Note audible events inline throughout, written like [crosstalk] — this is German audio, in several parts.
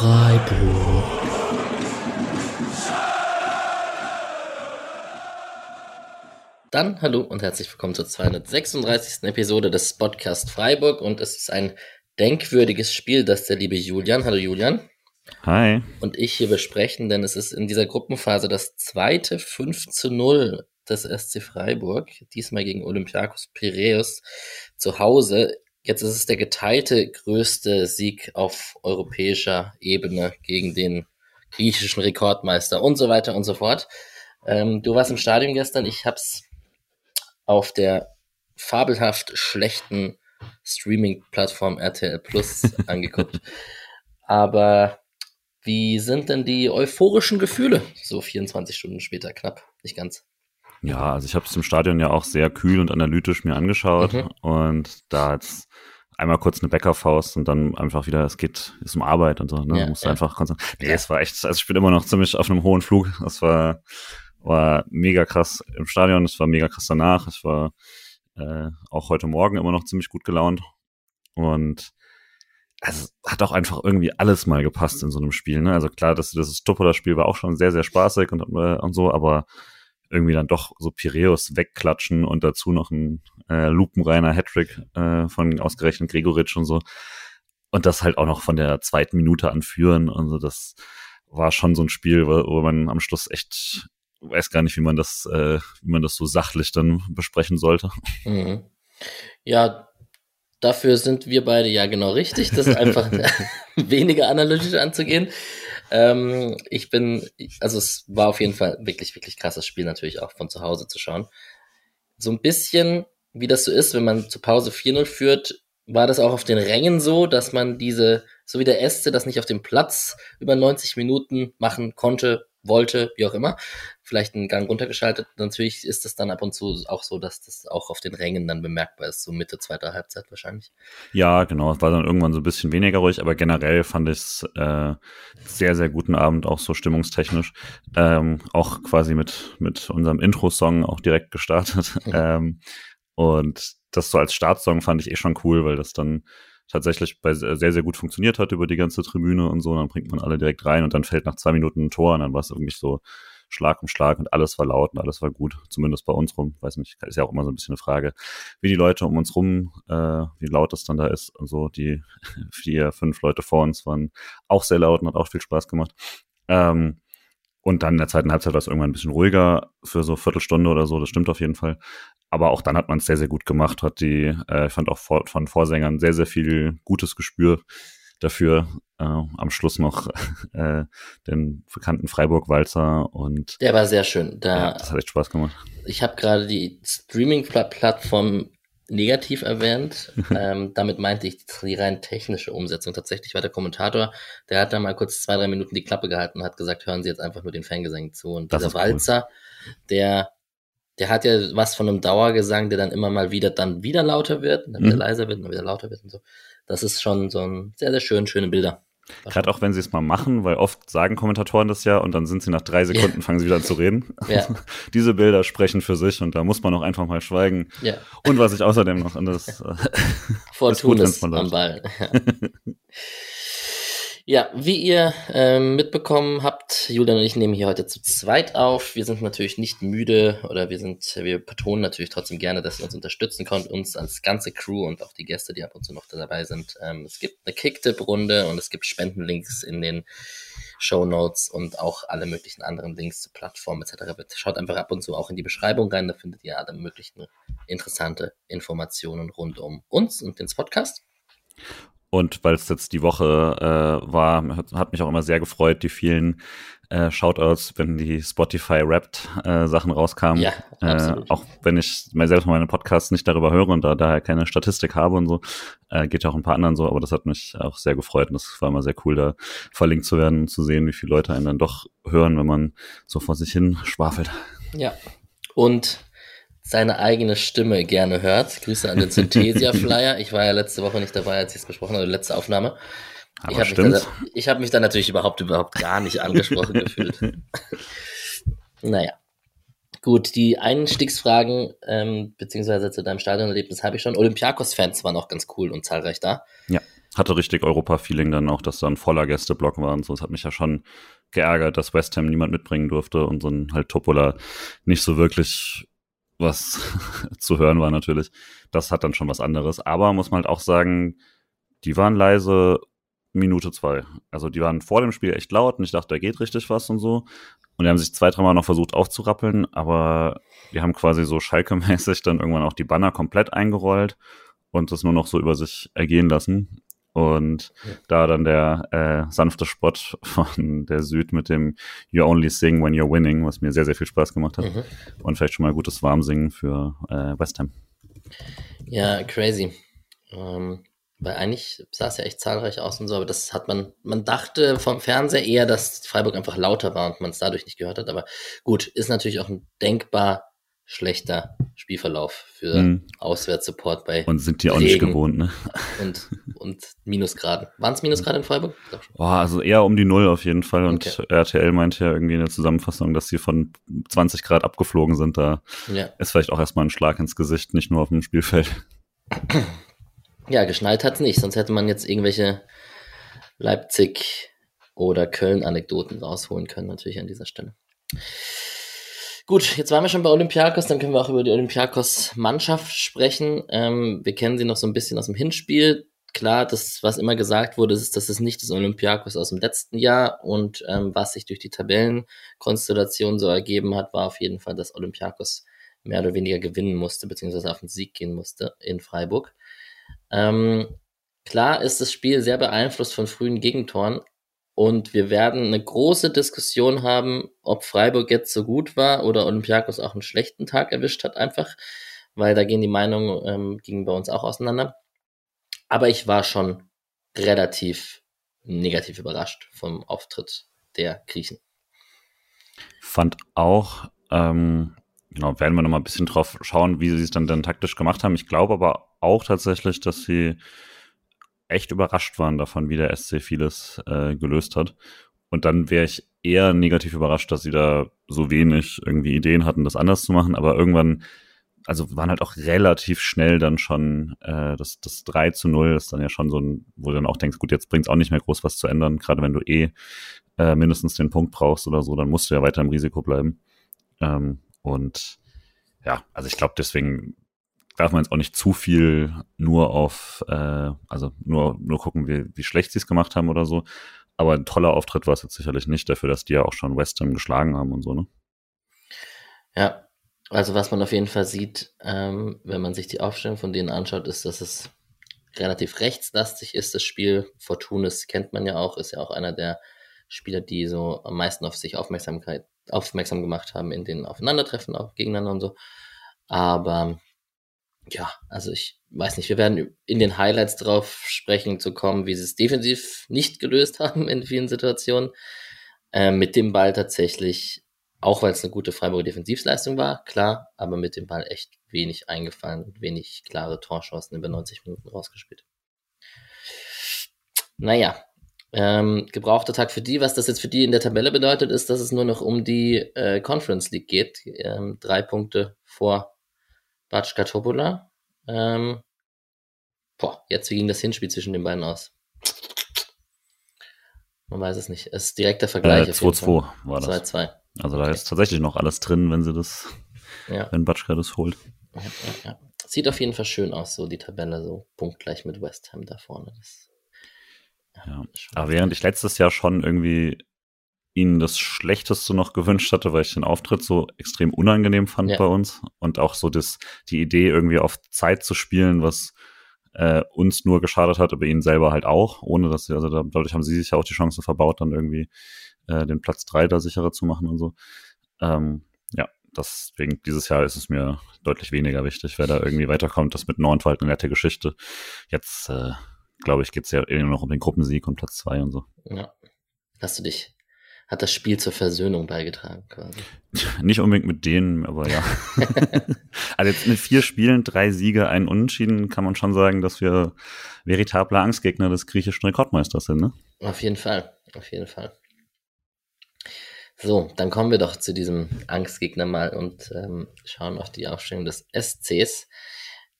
Freiburg. Dann hallo und herzlich willkommen zur 236. Episode des Podcast Freiburg und es ist ein denkwürdiges Spiel, das der liebe Julian, hallo Julian. Hi. Und ich hier besprechen, denn es ist in dieser Gruppenphase das zweite 5 zu 0 des SC Freiburg, diesmal gegen Olympiakos Piraeus zu Hause. Jetzt ist es der geteilte größte Sieg auf europäischer Ebene gegen den griechischen Rekordmeister und so weiter und so fort. Ähm, du warst im Stadion gestern, ich hab's auf der fabelhaft schlechten Streaming-Plattform RTL Plus [laughs] angeguckt. Aber wie sind denn die euphorischen Gefühle so 24 Stunden später knapp? Nicht ganz. Ja, also ich habe es im Stadion ja auch sehr kühl und analytisch mir angeschaut mhm. und da jetzt einmal kurz eine Bäckerfaust und dann einfach wieder, es geht, ist um Arbeit und so, ne? Ja, musst ja. einfach konzentrieren. Nee, es war echt, also ich bin immer noch ziemlich auf einem hohen Flug. Das war, war mega krass im Stadion, es war mega krass danach. Es war äh, auch heute Morgen immer noch ziemlich gut gelaunt. Und also hat auch einfach irgendwie alles mal gepasst in so einem Spiel. Ne? Also klar, das, das Topola-Spiel war auch schon sehr, sehr spaßig und, äh, und so, aber irgendwie dann doch so Piräus wegklatschen und dazu noch ein äh, lupenreiner Hattrick äh, von ausgerechnet Gregoritsch und so. Und das halt auch noch von der zweiten Minute anführen. Und so, das war schon so ein Spiel, wo, wo man am Schluss echt weiß gar nicht, wie man das, äh, wie man das so sachlich dann besprechen sollte. Mhm. Ja, dafür sind wir beide ja genau richtig, das einfach [laughs] [laughs] weniger analytisch anzugehen. Ähm, ich bin, also es war auf jeden Fall wirklich, wirklich krasses Spiel natürlich auch von zu Hause zu schauen. So ein bisschen, wie das so ist, wenn man zur Pause 4-0 führt, war das auch auf den Rängen so, dass man diese, so wie der Este das nicht auf dem Platz über 90 Minuten machen konnte, wollte, wie auch immer, vielleicht einen Gang runtergeschaltet. Natürlich ist es dann ab und zu auch so, dass das auch auf den Rängen dann bemerkbar ist, so Mitte zweiter Halbzeit wahrscheinlich. Ja, genau. Es war dann irgendwann so ein bisschen weniger ruhig, aber generell fand ich es äh, sehr, sehr guten Abend, auch so stimmungstechnisch. Ähm, auch quasi mit, mit unserem Intro-Song auch direkt gestartet. Mhm. [laughs] Ähm, und das so als Startsong fand ich eh schon cool, weil das dann tatsächlich bei sehr, sehr gut funktioniert hat über die ganze Tribüne und so. Dann bringt man alle direkt rein und dann fällt nach zwei Minuten ein Tor und dann war es irgendwie so Schlag um Schlag und alles war laut und alles war gut. Zumindest bei uns rum. Weiß nicht, ist ja auch immer so ein bisschen eine Frage, wie die Leute um uns rum, äh, wie laut das dann da ist und so. Die [laughs] vier, fünf Leute vor uns waren auch sehr laut und hat auch viel Spaß gemacht. Ähm, und dann in der zweiten Halbzeit war es irgendwann ein bisschen ruhiger für so Viertelstunde oder so, das stimmt auf jeden Fall. Aber auch dann hat man es sehr, sehr gut gemacht, hat die, äh, ich fand auch vor, von Vorsängern sehr, sehr viel gutes Gespür dafür. Äh, am Schluss noch [laughs] äh, den bekannten Freiburg-Walzer und der war sehr schön. Da, ja, das hat echt Spaß gemacht. Ich habe gerade die Streaming-Plattform negativ erwähnt. [laughs] ähm, damit meinte ich die rein technische Umsetzung. Tatsächlich war der Kommentator, der hat da mal kurz zwei, drei Minuten die Klappe gehalten und hat gesagt, hören Sie jetzt einfach nur den Fangesang zu. Und das dieser Walzer, cool. der, der hat ja was von einem Dauergesang, der dann immer mal wieder dann wieder lauter wird, dann wieder mhm. leiser wird, dann wieder lauter wird und so. Das ist schon so ein sehr, sehr schön, schöne Bilder. Gerade auch wenn sie es mal machen, weil oft sagen Kommentatoren das ja und dann sind sie nach drei Sekunden, ja. fangen sie wieder an zu reden. Ja. [laughs] Diese Bilder sprechen für sich und da muss man auch einfach mal schweigen. Ja. Und was ich außerdem noch an das [laughs] Fortun [laughs] ist, ist am Ball. Ja. Wie ihr ähm, mitbekommen habt, Julian und ich nehmen hier heute zu zweit auf. Wir sind natürlich nicht müde oder wir sind, wir betonen natürlich trotzdem gerne, dass ihr uns unterstützen könnt, uns als ganze Crew und auch die Gäste, die ab und zu noch dabei sind. Ähm, es gibt eine Kicktipp-Runde und es gibt Spendenlinks in den Show Notes und auch alle möglichen anderen Links zu Plattformen etc. Schaut einfach ab und zu auch in die Beschreibung rein, da findet ihr alle möglichen interessante Informationen rund um uns und den Podcast. Und weil es jetzt die Woche äh, war, hat, hat, mich auch immer sehr gefreut, die vielen äh, Shoutouts, wenn die Spotify Wrapped äh, Sachen rauskamen. Ja, äh, auch wenn ich mir selbst meine Podcasts nicht darüber höre und da daher keine Statistik habe und so, äh, geht ja auch ein paar anderen so, aber das hat mich auch sehr gefreut und das war immer sehr cool, da verlinkt zu werden und zu sehen, wie viele Leute einen dann doch hören, wenn man so vor sich hin schwafelt. Ja. Und seine eigene Stimme gerne hört. Grüße an den Synthesia-Flyer. Ich war ja letzte Woche nicht dabei, als ich es besprochen habe, letzte Aufnahme. Aber ich habe mich, da, hab mich da natürlich überhaupt, überhaupt gar nicht angesprochen [laughs] gefühlt. Naja. Gut, die Einstiegsfragen, ähm, beziehungsweise zu deinem Stadionerlebnis habe ich schon. Olympiakos-Fans waren auch ganz cool und zahlreich da. Ja, hatte richtig Europa-Feeling dann auch, dass da ein voller Gästeblock war und so. Es hat mich ja schon geärgert, dass West Ham niemand mitbringen durfte und so ein halt Topola nicht so wirklich was [laughs] zu hören war natürlich. Das hat dann schon was anderes. Aber muss man halt auch sagen, die waren leise Minute zwei. Also die waren vor dem Spiel echt laut und ich dachte, da geht richtig was und so. Und die haben sich zwei, dreimal noch versucht aufzurappeln, aber die haben quasi so Schalke-mäßig dann irgendwann auch die Banner komplett eingerollt und das nur noch so über sich ergehen lassen. Und ja. da dann der äh, sanfte Spott von der Süd mit dem You Only Sing When You're Winning, was mir sehr, sehr viel Spaß gemacht hat. Mhm. Und vielleicht schon mal gutes Warmsingen für äh, West Ham. Ja, crazy. Ähm, weil eigentlich sah es ja echt zahlreich aus und so, aber das hat man, man dachte vom Fernseher eher, dass Freiburg einfach lauter war und man es dadurch nicht gehört hat. Aber gut, ist natürlich auch ein denkbar schlechter Spielverlauf für mhm. Auswärtssupport bei. Und sind die auch nicht gewohnt, ne? Und, und Minusgraden. Waren es Minusgrade in Freiburg? Oh, also eher um die Null auf jeden Fall. Und okay. RTL meinte ja irgendwie in der Zusammenfassung, dass sie von 20 Grad abgeflogen sind. Da ja. ist vielleicht auch erstmal ein Schlag ins Gesicht, nicht nur auf dem Spielfeld. [clears throat] Ja, geschneit hat es nicht, sonst hätte man jetzt irgendwelche Leipzig- oder Köln-Anekdoten rausholen können, natürlich an dieser Stelle. Gut, jetzt waren wir schon bei Olympiakos, dann können wir auch über die Olympiakos-Mannschaft sprechen. Ähm, wir kennen sie noch so ein bisschen aus dem Hinspiel. Klar, das, was immer gesagt wurde, ist, dass es nicht das Olympiakos aus dem letzten Jahr und ähm, was sich durch die Tabellenkonstellation so ergeben hat, war auf jeden Fall, dass Olympiakos mehr oder weniger gewinnen musste, beziehungsweise auf den Sieg gehen musste in Freiburg. Ähm, klar ist das Spiel sehr beeinflusst von frühen Gegentoren und wir werden eine große Diskussion haben, ob Freiburg jetzt so gut war oder Olympiakos auch einen schlechten Tag erwischt hat, einfach, weil da gehen die Meinungen ähm, gingen bei uns auch auseinander. Aber ich war schon relativ negativ überrascht vom Auftritt der Griechen. Fand auch, ähm, genau, werden wir noch mal ein bisschen drauf schauen, wie sie es dann, dann taktisch gemacht haben. Ich glaube aber auch tatsächlich, dass sie echt überrascht waren davon, wie der SC vieles äh, gelöst hat. Und dann wäre ich eher negativ überrascht, dass sie da so wenig irgendwie Ideen hatten, das anders zu machen. Aber irgendwann, also waren halt auch relativ schnell dann schon äh, das, das 3 zu 0 ist dann ja schon so ein, wo du dann auch denkst, gut, jetzt bringt es auch nicht mehr groß was zu ändern. Gerade wenn du eh äh, mindestens den Punkt brauchst oder so, dann musst du ja weiter im Risiko bleiben. Ähm, und ja, also ich glaube, deswegen darf man jetzt auch nicht zu viel nur auf, äh, also nur, nur gucken, wie, wie schlecht sie es gemacht haben oder so. Aber ein toller Auftritt war es jetzt sicherlich nicht dafür, dass die ja auch schon West Ham geschlagen haben und so, ne? Ja, also was man auf jeden Fall sieht, ähm, wenn man sich die Aufstellung von denen anschaut, ist, dass es relativ rechtslastig ist, das Spiel. Fortunis kennt man ja auch, ist ja auch einer der Spieler, die so am meisten auf sich Aufmerksamkeit, aufmerksam gemacht haben in den Aufeinandertreffen, auch gegeneinander und so. Aber ja, also ich weiß nicht, wir werden in den Highlights drauf sprechen zu kommen, wie sie es defensiv nicht gelöst [laughs] haben in vielen Situationen. Äh, mit dem Ball tatsächlich, auch weil es eine gute Freiburger Defensivleistung war, klar, aber mit dem Ball echt wenig eingefallen und wenig klare Torchancen über 90 Minuten rausgespielt. Naja, ähm, gebrauchter Tag für die. Was das jetzt für die in der Tabelle bedeutet, ist, dass es nur noch um die äh, Conference League geht. Ähm, drei Punkte vor Batschka Topola. Ähm, boah, jetzt, wie ging das Hinspiel zwischen den beiden aus? Man weiß es nicht. Es ist direkter Vergleich. Äh, 2-2 war das. 2-2. Also okay. da ist tatsächlich noch alles drin, wenn sie das, ja. wenn Batschka das holt. Ja, ja. Sieht auf jeden Fall schön aus, so die Tabelle, so punktgleich mit West Ham da vorne. Das, ja. Aber während ich letztes Jahr schon irgendwie ihnen das Schlechteste noch gewünscht hatte, weil ich den Auftritt so extrem unangenehm fand ja. bei uns und auch so das, die Idee irgendwie auf Zeit zu spielen, was äh, uns nur geschadet hat, aber ihnen selber halt auch, ohne dass sie, also dadurch haben sie sich ja auch die Chance verbaut, dann irgendwie äh, den Platz drei da sicherer zu machen und so. Ähm, ja, deswegen dieses Jahr ist es mir deutlich weniger wichtig, wer da irgendwie weiterkommt. Das mit Nordwald eine nette Geschichte. Jetzt, äh, glaube ich, geht's ja irgendwie nur noch um den Gruppensieg und Platz zwei und so. Ja. Hast du dich hat das Spiel zur Versöhnung beigetragen quasi. [laughs] Nicht unbedingt mit denen, aber ja. [laughs] also jetzt mit vier Spielen, drei Siege, einen Unentschieden, kann man schon sagen, dass wir veritable Angstgegner des griechischen Rekordmeisters sind, ne? Auf jeden Fall, auf jeden Fall. So, dann kommen wir doch zu diesem Angstgegner mal und ähm, schauen auf die Aufstellung des SCs.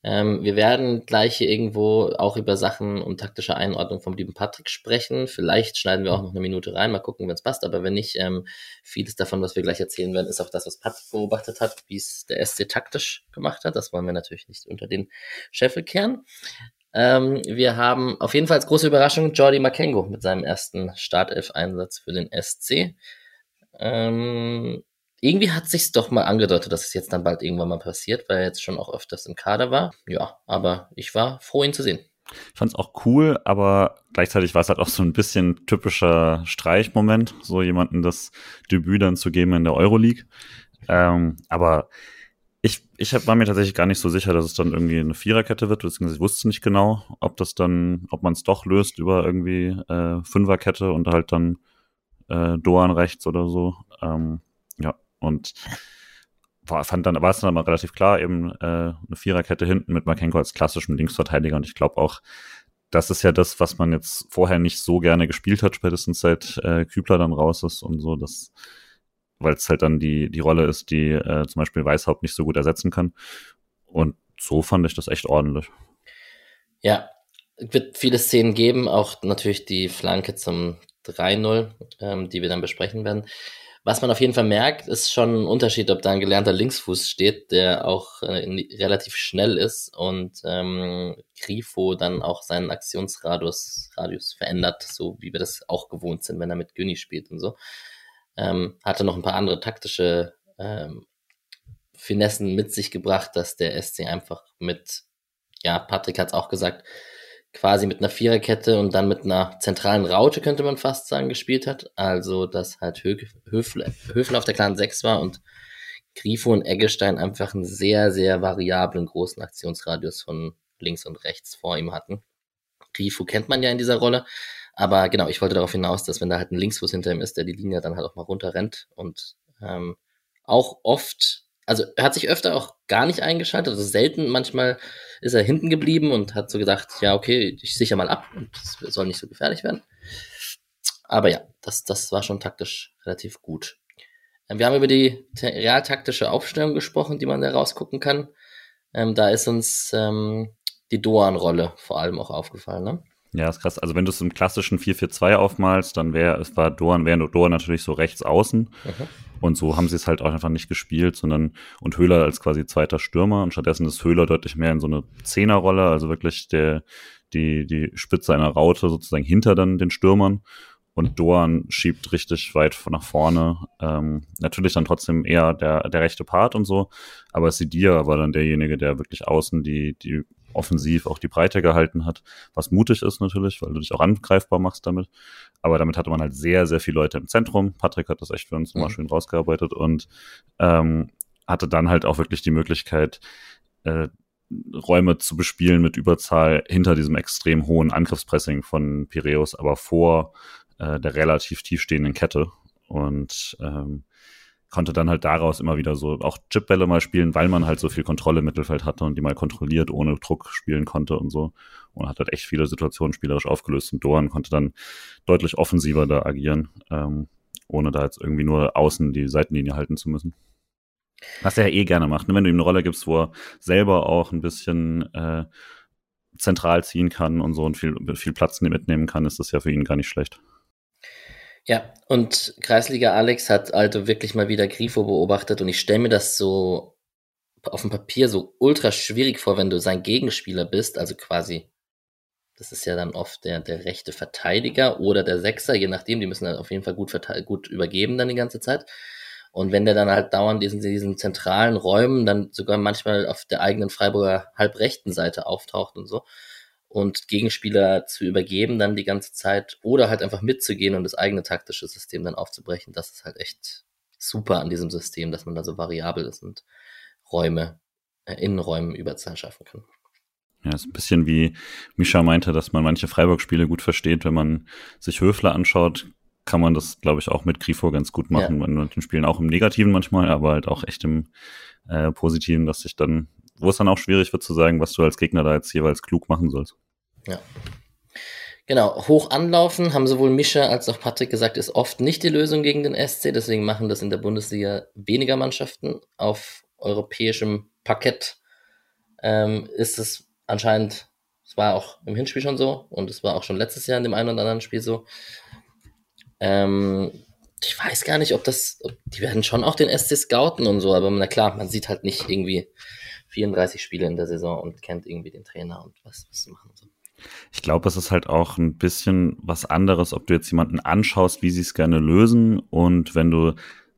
Ähm, wir werden gleich hier irgendwo auch über Sachen und taktische Einordnung vom lieben Patrick sprechen. Vielleicht schneiden wir auch noch eine Minute rein, mal gucken, wenn es passt. Aber wenn nicht, ähm, vieles davon, was wir gleich erzählen werden, ist auch das, was Patrick beobachtet hat, wie es der SC taktisch gemacht hat. Das wollen wir natürlich nicht unter den Scheffel kehren. Ähm, wir haben auf jeden Fall als große Überraschung Jordi Makengo mit seinem ersten Startelf-Einsatz für den SC. Ähm, irgendwie hat sich's doch mal angedeutet, dass es jetzt dann bald irgendwann mal passiert, weil er jetzt schon auch öfters im Kader war. Ja, aber ich war froh, ihn zu sehen. Ich fand es auch cool, aber gleichzeitig war es halt auch so ein bisschen typischer Streichmoment, so jemanden das Debüt dann zu geben in der Euroleague. Ähm, aber ich, ich war mir tatsächlich gar nicht so sicher, dass es dann irgendwie eine Viererkette wird, beziehungsweise ich wusste nicht genau, ob das dann, ob man es doch löst über irgendwie äh, Fünferkette und halt dann äh, Doan rechts oder so. Ähm, und war, fand dann, war es dann mal relativ klar, eben äh, eine Viererkette hinten mit Markenko als klassischem Linksverteidiger. Und ich glaube auch, das ist ja das, was man jetzt vorher nicht so gerne gespielt hat, spätestens seit äh, Kübler dann raus ist und so, das, weil es halt dann die, die Rolle ist, die äh, zum Beispiel Weißhaupt nicht so gut ersetzen kann. Und so fand ich das echt ordentlich. Ja, wird viele Szenen geben, auch natürlich die Flanke zum 3-0, ähm, die wir dann besprechen werden. Was man auf jeden Fall merkt, ist schon ein Unterschied, ob da ein gelernter Linksfuß steht, der auch äh, relativ schnell ist und ähm, Grifo dann auch seinen Aktionsradius Radius verändert, so wie wir das auch gewohnt sind, wenn er mit Günni spielt und so. Ähm, hatte noch ein paar andere taktische ähm, Finessen mit sich gebracht, dass der SC einfach mit, ja, Patrick hat es auch gesagt, quasi mit einer Viererkette und dann mit einer zentralen Raute, könnte man fast sagen, gespielt hat. Also, dass halt Hö Höfler, Höfler auf der klaren 6 war und Grifo und Eggestein einfach einen sehr, sehr variablen großen Aktionsradius von links und rechts vor ihm hatten. Grifo kennt man ja in dieser Rolle. Aber genau, ich wollte darauf hinaus, dass wenn da halt ein Linksfuß hinter ihm ist, der die Linie dann halt auch mal runterrennt und ähm, auch oft also er hat sich öfter auch gar nicht eingeschaltet, also selten. Manchmal ist er hinten geblieben und hat so gedacht, ja, okay, ich sichere mal ab und es soll nicht so gefährlich werden. Aber ja, das, das war schon taktisch relativ gut. Ähm, wir haben über die realtaktische Aufstellung gesprochen, die man da rausgucken kann. Ähm, da ist uns ähm, die Doan-Rolle vor allem auch aufgefallen, ne? Ja, ist krass. Also wenn du es im klassischen 4-4-2 aufmalst, dann wäre es war Doan, wäre Doan natürlich so rechts außen. Mhm. Und so haben sie es halt auch einfach nicht gespielt, sondern und Höhler als quasi zweiter Stürmer und stattdessen ist Höhler deutlich mehr in so eine Zehnerrolle, also wirklich der, die, die Spitze einer Raute sozusagen hinter dann den Stürmern. Und Doan schiebt richtig weit nach vorne. Ähm, natürlich dann trotzdem eher der, der rechte Part und so. Aber Sidia war dann derjenige, der wirklich außen die, die offensiv auch die Breite gehalten hat, was mutig ist natürlich, weil du dich auch angreifbar machst damit. Aber damit hatte man halt sehr, sehr viele Leute im Zentrum. Patrick hat das echt für uns mhm. mal schön rausgearbeitet und ähm, hatte dann halt auch wirklich die Möglichkeit, äh, Räume zu bespielen mit Überzahl hinter diesem extrem hohen Angriffspressing von Piräus, aber vor äh, der relativ tiefstehenden Kette. Und ähm, konnte dann halt daraus immer wieder so auch Chipbälle mal spielen, weil man halt so viel Kontrolle im Mittelfeld hatte und die mal kontrolliert ohne Druck spielen konnte und so. Und hat halt echt viele Situationen spielerisch aufgelöst und Doran konnte dann deutlich offensiver da agieren, ähm, ohne da jetzt irgendwie nur außen die Seitenlinie halten zu müssen. Was er ja eh gerne macht, ne? wenn du ihm eine Rolle gibst, wo er selber auch ein bisschen äh, zentral ziehen kann und so und viel, viel Platz mitnehmen kann, ist das ja für ihn gar nicht schlecht. Ja, und Kreisliga Alex hat also wirklich mal wieder Grifo beobachtet und ich stelle mir das so auf dem Papier so ultra schwierig vor, wenn du sein Gegenspieler bist, also quasi, das ist ja dann oft der, der rechte Verteidiger oder der Sechser, je nachdem, die müssen dann auf jeden Fall gut, gut übergeben dann die ganze Zeit. Und wenn der dann halt dauernd diesen, diesen zentralen Räumen dann sogar manchmal auf der eigenen Freiburger halbrechten Seite auftaucht und so, und Gegenspieler zu übergeben dann die ganze Zeit oder halt einfach mitzugehen und das eigene taktische System dann aufzubrechen. Das ist halt echt super an diesem System, dass man da so variabel ist und Räume, äh, Innenräumen Überzahl schaffen kann. Ja, ist ein bisschen wie Misha meinte, dass man manche Freiburg-Spiele gut versteht. Wenn man sich Höfler anschaut, kann man das, glaube ich, auch mit Grifo ganz gut machen. Ja. Man den Spielen auch im Negativen manchmal, aber halt auch echt im äh, Positiven, dass sich dann wo es dann auch schwierig wird zu sagen, was du als Gegner da jetzt jeweils klug machen sollst. Ja. Genau, hoch anlaufen, haben sowohl Mischa als auch Patrick gesagt, ist oft nicht die Lösung gegen den SC, deswegen machen das in der Bundesliga weniger Mannschaften auf europäischem Parkett. ähm, ist es anscheinend, es war auch im Hinspiel schon so und es war auch schon letztes Jahr in dem einen oder anderen Spiel so. Ähm, ich weiß gar nicht, ob das, die werden schon auch den SC scouten und so, aber na klar, man sieht halt nicht irgendwie 34 Spiele in der Saison und kennt irgendwie den Trainer und was, was sie machen so. Ich glaube, es ist halt auch ein bisschen was anderes, ob du jetzt jemanden anschaust, wie sie es gerne lösen und wenn du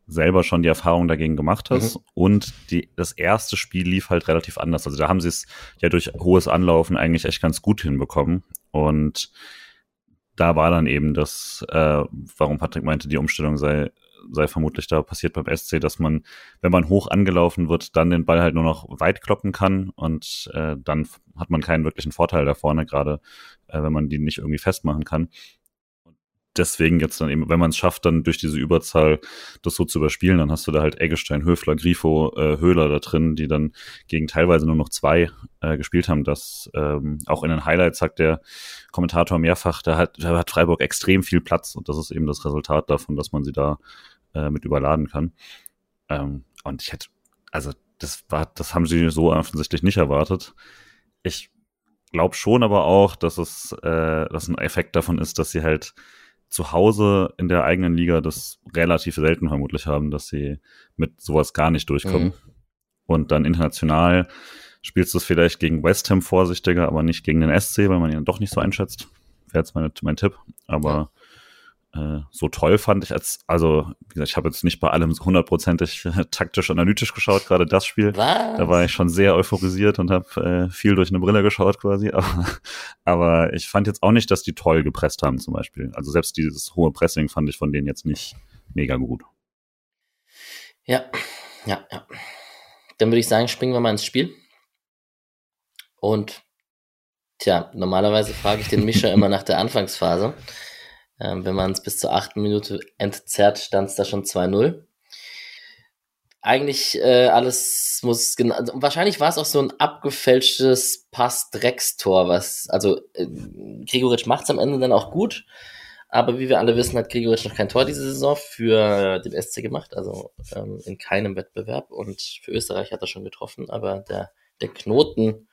selber schon die Erfahrung dagegen gemacht hast. Mhm. Und die, das erste Spiel lief halt relativ anders. Also da haben sie es ja durch hohes Anlaufen eigentlich echt ganz gut hinbekommen. Und da war dann eben das, äh, warum Patrick meinte, die Umstellung sei, sei vermutlich da passiert beim SC, dass man, wenn man hoch angelaufen wird, dann den Ball halt nur noch weit kloppen kann und äh, dann hat man keinen wirklichen Vorteil da vorne, gerade äh, wenn man die nicht irgendwie festmachen kann deswegen jetzt dann eben, wenn man es schafft, dann durch diese Überzahl das so zu überspielen, dann hast du da halt Eggestein, Höfler, Grifo, äh, Höhler da drin, die dann gegen teilweise nur noch zwei äh, gespielt haben. Das ähm, auch in den Highlights sagt der Kommentator mehrfach, da hat, da hat Freiburg extrem viel Platz und das ist eben das Resultat davon, dass man sie da äh, mit überladen kann. Ähm, und ich hätte, also das war, das haben sie so offensichtlich nicht erwartet. Ich glaube schon aber auch, dass es, äh, dass ein Effekt davon ist, dass sie halt zu Hause in der eigenen Liga das relativ selten vermutlich haben, dass sie mit sowas gar nicht durchkommen. Mhm. Und dann international spielst du es vielleicht gegen West Ham vorsichtiger, aber nicht gegen den SC, weil man ihn doch nicht so einschätzt. Wäre jetzt meine, mein Tipp. Aber äh, so toll fand ich als, also wie gesagt, ich habe jetzt nicht bei allem hundertprozentig äh, taktisch analytisch geschaut, gerade das Spiel. Was? Da war ich schon sehr euphorisiert und habe äh, viel durch eine Brille geschaut quasi. [laughs] Aber, aber ich fand jetzt auch nicht, dass die toll gepresst haben zum Beispiel. Also selbst dieses hohe Pressing fand ich von denen jetzt nicht mega gut. Ja, ja, ja. Dann würde ich sagen, springen wir mal ins Spiel. Und tja, normalerweise frage ich den Mischer [laughs] immer nach der Anfangsphase. Ähm, wenn man es bis zur achten Minute entzerrt, stand es da schon 2-0. Eigentlich äh, alles muss genau. Wahrscheinlich war es auch so ein abgefälschtes Pass-Dreckstor, was, also äh, Gregoritsch macht es am Ende dann auch gut, aber wie wir alle wissen, hat Gregoritsch noch kein Tor diese Saison für den SC gemacht, also ähm, in keinem Wettbewerb und für Österreich hat er schon getroffen, aber der, der Knoten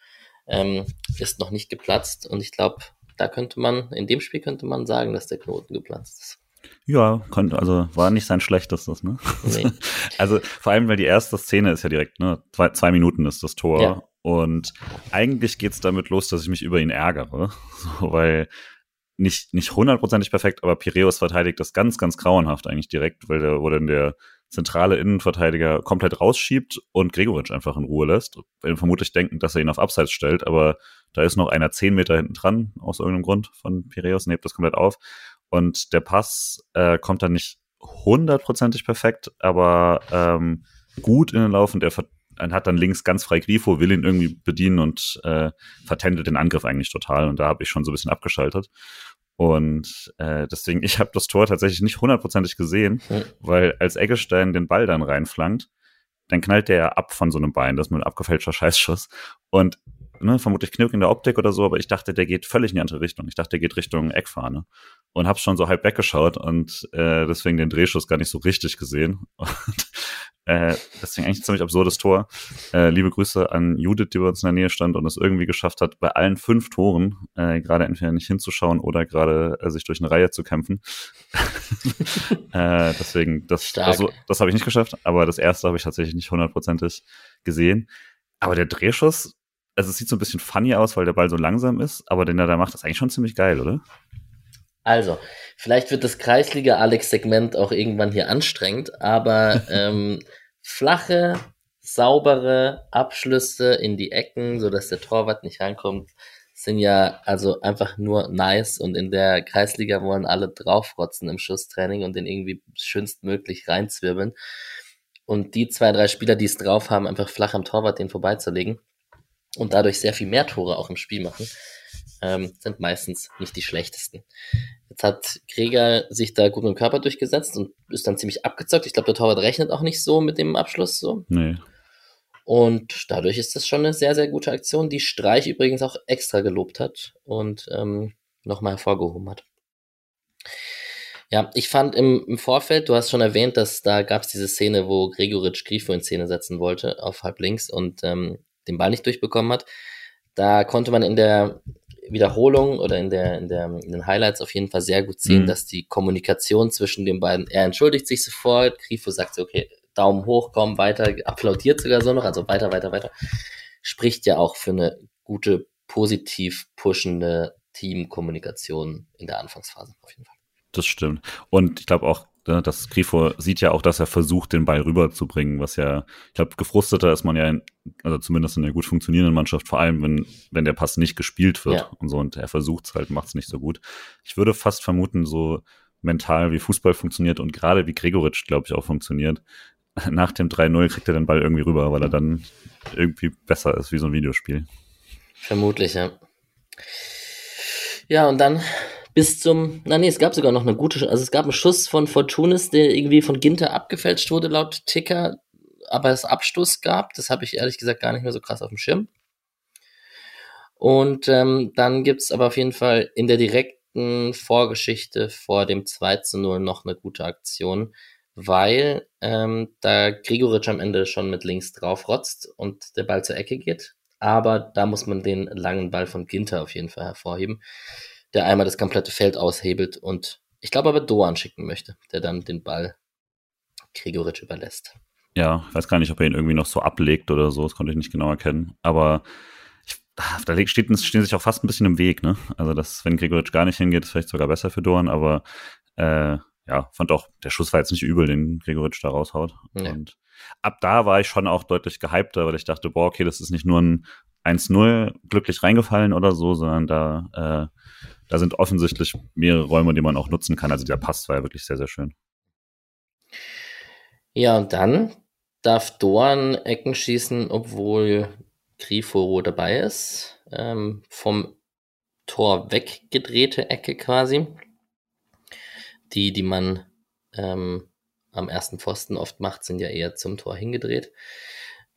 ähm, ist noch nicht geplatzt und ich glaube, da könnte man, in dem Spiel könnte man sagen, dass der Knoten geplatzt ist. Ja, konnte, also war nicht sein schlechtestes, ne? Nee. [laughs] also vor allem, weil die erste Szene ist ja direkt, ne? Zwei, zwei Minuten ist das Tor. Ja. Und eigentlich geht's damit los, dass ich mich über ihn ärgere. [laughs] So, weil nicht, nicht hundertprozentig perfekt, aber Piräus verteidigt das ganz, ganz grauenhaft eigentlich direkt, weil der, wo dann der zentrale Innenverteidiger komplett rausschiebt und Gregoritsch einfach in Ruhe lässt. Vermutlich denken, dass er ihn auf Abseits stellt, aber da ist noch einer zehn Meter hinten dran, aus irgendeinem Grund von Piraeus, und hebt das komplett auf. Und der Pass äh, kommt dann nicht hundertprozentig perfekt, aber ähm, gut in den Lauf und er hat dann links ganz frei Grifo, will ihn irgendwie bedienen und äh, vertändelt den Angriff eigentlich total. Und da habe ich schon so ein bisschen abgeschaltet. Und äh, deswegen, [laughs] ich habe das Tor tatsächlich nicht hundertprozentig gesehen, mhm. weil als Eggestein den Ball dann reinflankt, dann knallt der ja ab von so einem Bein, das ist mit einem abgefälschter Scheißschuss. Und ne, vermutlich Knirk in der Optik oder so, aber ich dachte, der geht völlig in die andere Richtung. Ich dachte, der geht Richtung Eckfahne. Und hab's schon so halb weggeschaut und äh, deswegen den Drehschuss gar nicht so richtig gesehen. [laughs] Und äh, deswegen eigentlich ein ziemlich absurdes Tor. Äh, liebe Grüße an Judith, die bei uns in der Nähe stand und es irgendwie geschafft hat, bei allen fünf Toren äh, gerade entweder nicht hinzuschauen oder gerade äh, sich durch eine Reihe zu kämpfen. [laughs] äh, deswegen, das, also, das habe ich nicht geschafft, aber das erste habe ich tatsächlich nicht hundertprozentig gesehen. Aber der Drehschuss, also es sieht so ein bisschen funny aus, weil der Ball so langsam ist, aber den er da macht, ist eigentlich schon ziemlich geil, oder? Also, vielleicht wird das Kreisliga-Alex-Segment auch irgendwann hier anstrengend, aber [laughs] ähm, flache, saubere Abschlüsse in die Ecken, so dass der Torwart nicht reinkommt, sind ja also einfach nur nice und in der Kreisliga wollen alle draufrotzen im Schusstraining und den irgendwie schönstmöglich reinzwirbeln. Und die zwei, drei Spieler, die es drauf haben, einfach flach am Torwart den vorbeizulegen, und dadurch sehr viel mehr Tore auch im Spiel machen, ähm, sind meistens nicht die schlechtesten. Jetzt hat Krieger sich da gut mit dem Körper durchgesetzt und ist dann ziemlich abgezockt. Ich glaube, der Torwart rechnet auch nicht so mit dem Abschluss so. Nee. Und dadurch ist das schon eine sehr, sehr gute Aktion, die Streich übrigens auch extra gelobt hat und ähm, nochmal hervorgehoben hat. Ja, ich fand im, im Vorfeld, du hast schon erwähnt, dass da gab es diese Szene, wo Gregoritsch Grifo in Szene setzen wollte, auf halb links und ähm, den Ball nicht durchbekommen hat. Da konnte man in der Wiederholung oder in, der, in, der, in den Highlights auf jeden Fall sehr gut sehen, mhm. dass die Kommunikation zwischen den beiden, er entschuldigt sich sofort, Grifo sagt so, okay, Daumen hoch, komm, weiter, applaudiert sogar so noch, also weiter, weiter, weiter, spricht ja auch für eine gute, positiv pushende Teamkommunikation in der Anfangsphase auf jeden Fall. Das stimmt. Und ich glaube auch, ne, das Grifo sieht ja auch, dass er versucht, den Ball rüberzubringen, was ja, ich glaube, gefrusteter ist man ja, in, also zumindest in einer gut funktionierenden Mannschaft, vor allem, wenn, wenn der Pass nicht gespielt wird ja. und so, und er versucht es halt, macht es nicht so gut. Ich würde fast vermuten, so mental wie Fußball funktioniert und gerade wie Gregoritsch, glaube ich, auch funktioniert. [laughs] Nach dem 3-0 kriegt er den Ball irgendwie rüber, weil er dann irgendwie besser ist wie so ein Videospiel. Vermutlich, ja. Ja, und dann bis zum, na nee, es gab sogar noch eine gute, also es gab einen Schuss von Fortunis, der irgendwie von Ginter abgefälscht wurde laut Ticker, aber es Abstoß gab. Das habe ich ehrlich gesagt gar nicht mehr so krass auf dem Schirm. Und ähm, dann gibt's aber auf jeden Fall in der direkten Vorgeschichte vor dem 2 zu 0 noch eine gute Aktion, weil ähm, da Grigoritsch am Ende schon mit links drauf rotzt und der Ball zur Ecke geht. Aber da muss man den langen Ball von Ginter auf jeden Fall hervorheben der einmal das komplette Feld aushebelt und ich glaube aber Doan schicken möchte, der dann den Ball Gregoritsch überlässt. Ja, weiß gar nicht, ob er ihn irgendwie noch so ablegt oder so, das konnte ich nicht genau erkennen. Aber ich, da steht, stehen sich auch fast ein bisschen im Weg, ne? Also, dass, wenn Gregoritsch gar nicht hingeht, ist vielleicht sogar besser für Doan, aber äh, ja, fand auch, der Schuss war jetzt nicht übel, den Gregoritsch da raushaut. Ja. Und ab da war ich schon auch deutlich gehypter, weil ich dachte, boah, okay, das ist nicht nur ein 1-0 glücklich reingefallen oder so, sondern da äh, da sind offensichtlich mehrere Räume, die man auch nutzen kann. Also der Pass war ja wirklich sehr, sehr schön. Ja, und dann darf Dorn Ecken schießen, obwohl Grifo dabei ist. Ähm, vom Tor weggedrehte Ecke quasi. Die, die man ähm, am ersten Pfosten oft macht, sind ja eher zum Tor hingedreht.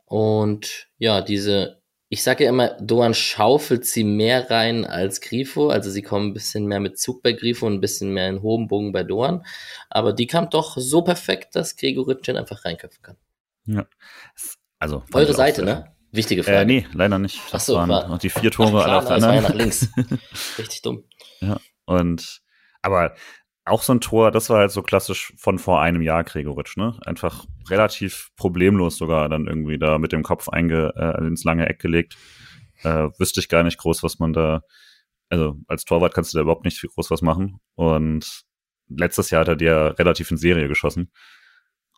Und ja, diese ich sage ja immer, Doan schaufelt sie mehr rein als Grifo. Also sie kommen ein bisschen mehr mit Zug bei Grifo und ein bisschen mehr in hohem Bogen bei Doan. Aber die kam doch so perfekt, dass Gregoritschin einfach reinköpfen kann. Ja. Also. Eure Seite, ne? Wichtige Frage. Äh, nee, leider nicht. Das Ach so, waren war, die vier Tore alle auf der anderen. nach links. [laughs] Richtig dumm. Ja, und aber auch so ein Tor, das war halt so klassisch von vor einem Jahr Gregoritsch, ne? Einfach relativ problemlos sogar dann irgendwie da mit dem Kopf einge, äh, ins lange Eck gelegt. Äh, wüsste ich gar nicht groß, was man da, also als Torwart kannst du da überhaupt nicht viel groß was machen. Und letztes Jahr hat er dir relativ in Serie geschossen.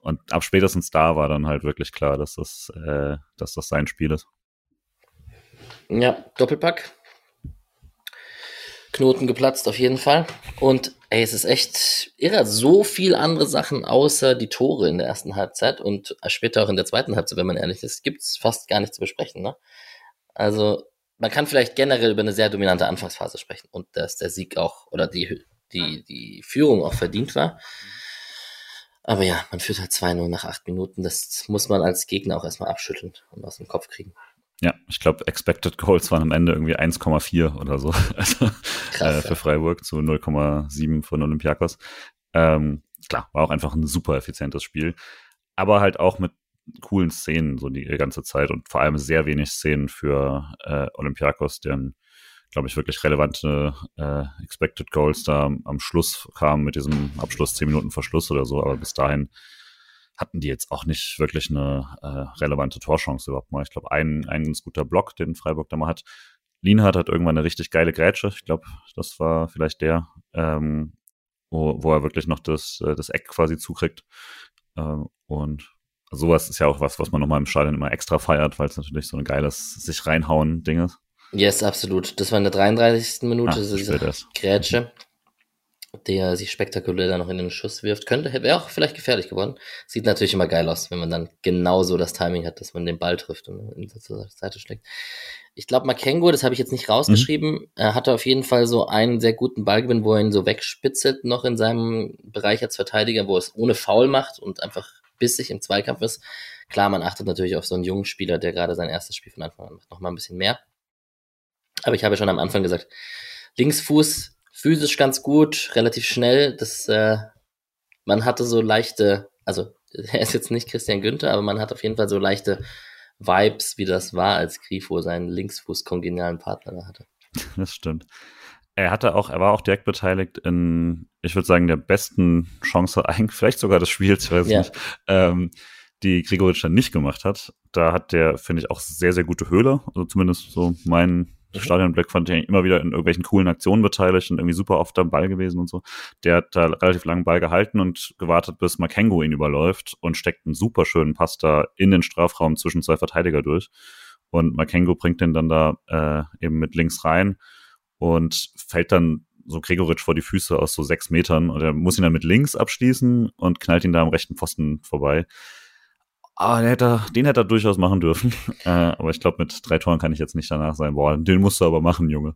Und ab spätestens da war dann halt wirklich klar, dass das, äh, dass das sein Spiel ist. Ja, Doppelpack. Knoten geplatzt auf jeden Fall. Und ey, es ist echt irre. So viel andere Sachen außer die Tore in der ersten Halbzeit und später auch in der zweiten Halbzeit, wenn man ehrlich ist, gibt's fast gar nicht zu besprechen. Ne? Also man kann vielleicht generell über eine sehr dominante Anfangsphase sprechen und dass der Sieg auch oder die, die, die Führung auch verdient war. Aber ja, man führt halt 2-0 nach acht Minuten. Das muss man als Gegner auch erstmal abschütteln und aus dem Kopf kriegen. Ja, ich glaube, Expected Goals waren am Ende irgendwie 1,4 oder so. [laughs] Also Krass, äh, für Freiburg zu 0,7 von Olympiakos. Ähm, klar, war auch einfach ein super effizientes Spiel. Aber halt auch mit coolen Szenen so die ganze Zeit und vor allem sehr wenig Szenen für äh, Olympiakos, deren, glaube ich, wirklich relevante äh, Expected Goals da am Schluss kamen mit diesem Abschluss 10 Minuten Verschluss oder so. Aber bis dahin hatten die jetzt auch nicht wirklich eine äh, relevante Torchance überhaupt mal. Ich glaube, ein, ein ganz guter Block, den Freiburg da mal hat. Lienhardt hat irgendwann eine richtig geile Grätsche. Ich glaube, das war vielleicht der, ähm, wo, wo er wirklich noch das, äh, das Eck quasi zukriegt. Ähm, und sowas ist ja auch was, was man nochmal im Stadion immer extra feiert, weil es natürlich so ein geiles sich reinhauen Ding ist. Yes, absolut. Das war in der 33. Minute, ah, diese Grätsche der sich spektakulär da noch in den Schuss wirft. Könnte, wäre auch vielleicht gefährlich geworden. Sieht natürlich immer geil aus, wenn man dann genauso das Timing hat, dass man den Ball trifft und in die Seite schlägt. Ich glaube, Makengo, das habe ich jetzt nicht rausgeschrieben, mhm. er hatte auf jeden Fall so einen sehr guten Ballgewinn, wo er ihn so wegspitzelt noch in seinem Bereich als Verteidiger, wo er es ohne Foul macht und einfach bissig im Zweikampf ist. Klar, man achtet natürlich auf so einen jungen Spieler, der gerade sein erstes Spiel von Anfang an macht, noch mal ein bisschen mehr. Aber ich habe ja schon am Anfang gesagt, Linksfuß physisch ganz gut, relativ schnell. Das, äh, man hatte so leichte, also [laughs] er ist jetzt nicht Christian Günther, aber man hat auf jeden Fall so leichte Vibes, wie das war, als Grifo seinen Linksfuß kongenialen Partner da hatte. [laughs] Das stimmt. Er hatte auch, er war auch direkt beteiligt in, ich würde sagen, der besten Chance, [laughs] eigentlich vielleicht sogar des Spiels, ich weiß ja. nicht, ähm, die Grigoric dann nicht gemacht hat. Da hat der, finde ich, auch sehr, sehr gute Höhle. Also zumindest so mein. Stadionblick fand ich immer wieder in irgendwelchen coolen Aktionen beteiligt und irgendwie super oft am Ball gewesen und so. Der hat da relativ langen Ball gehalten und gewartet, bis Makengo ihn überläuft und steckt einen super schönen Pass da in den Strafraum zwischen zwei Verteidiger durch. Und Makengo bringt den dann da äh, eben mit links rein und fällt dann so Gregoritsch vor die Füße aus so sechs Metern und er muss ihn dann mit links abschließen und knallt ihn da am rechten Pfosten vorbei. Aber den hätte, er, den hätte er durchaus machen dürfen. [laughs] Äh, aber ich glaube, mit drei Toren kann ich jetzt nicht danach sein. Boah, den musst du aber machen, Junge.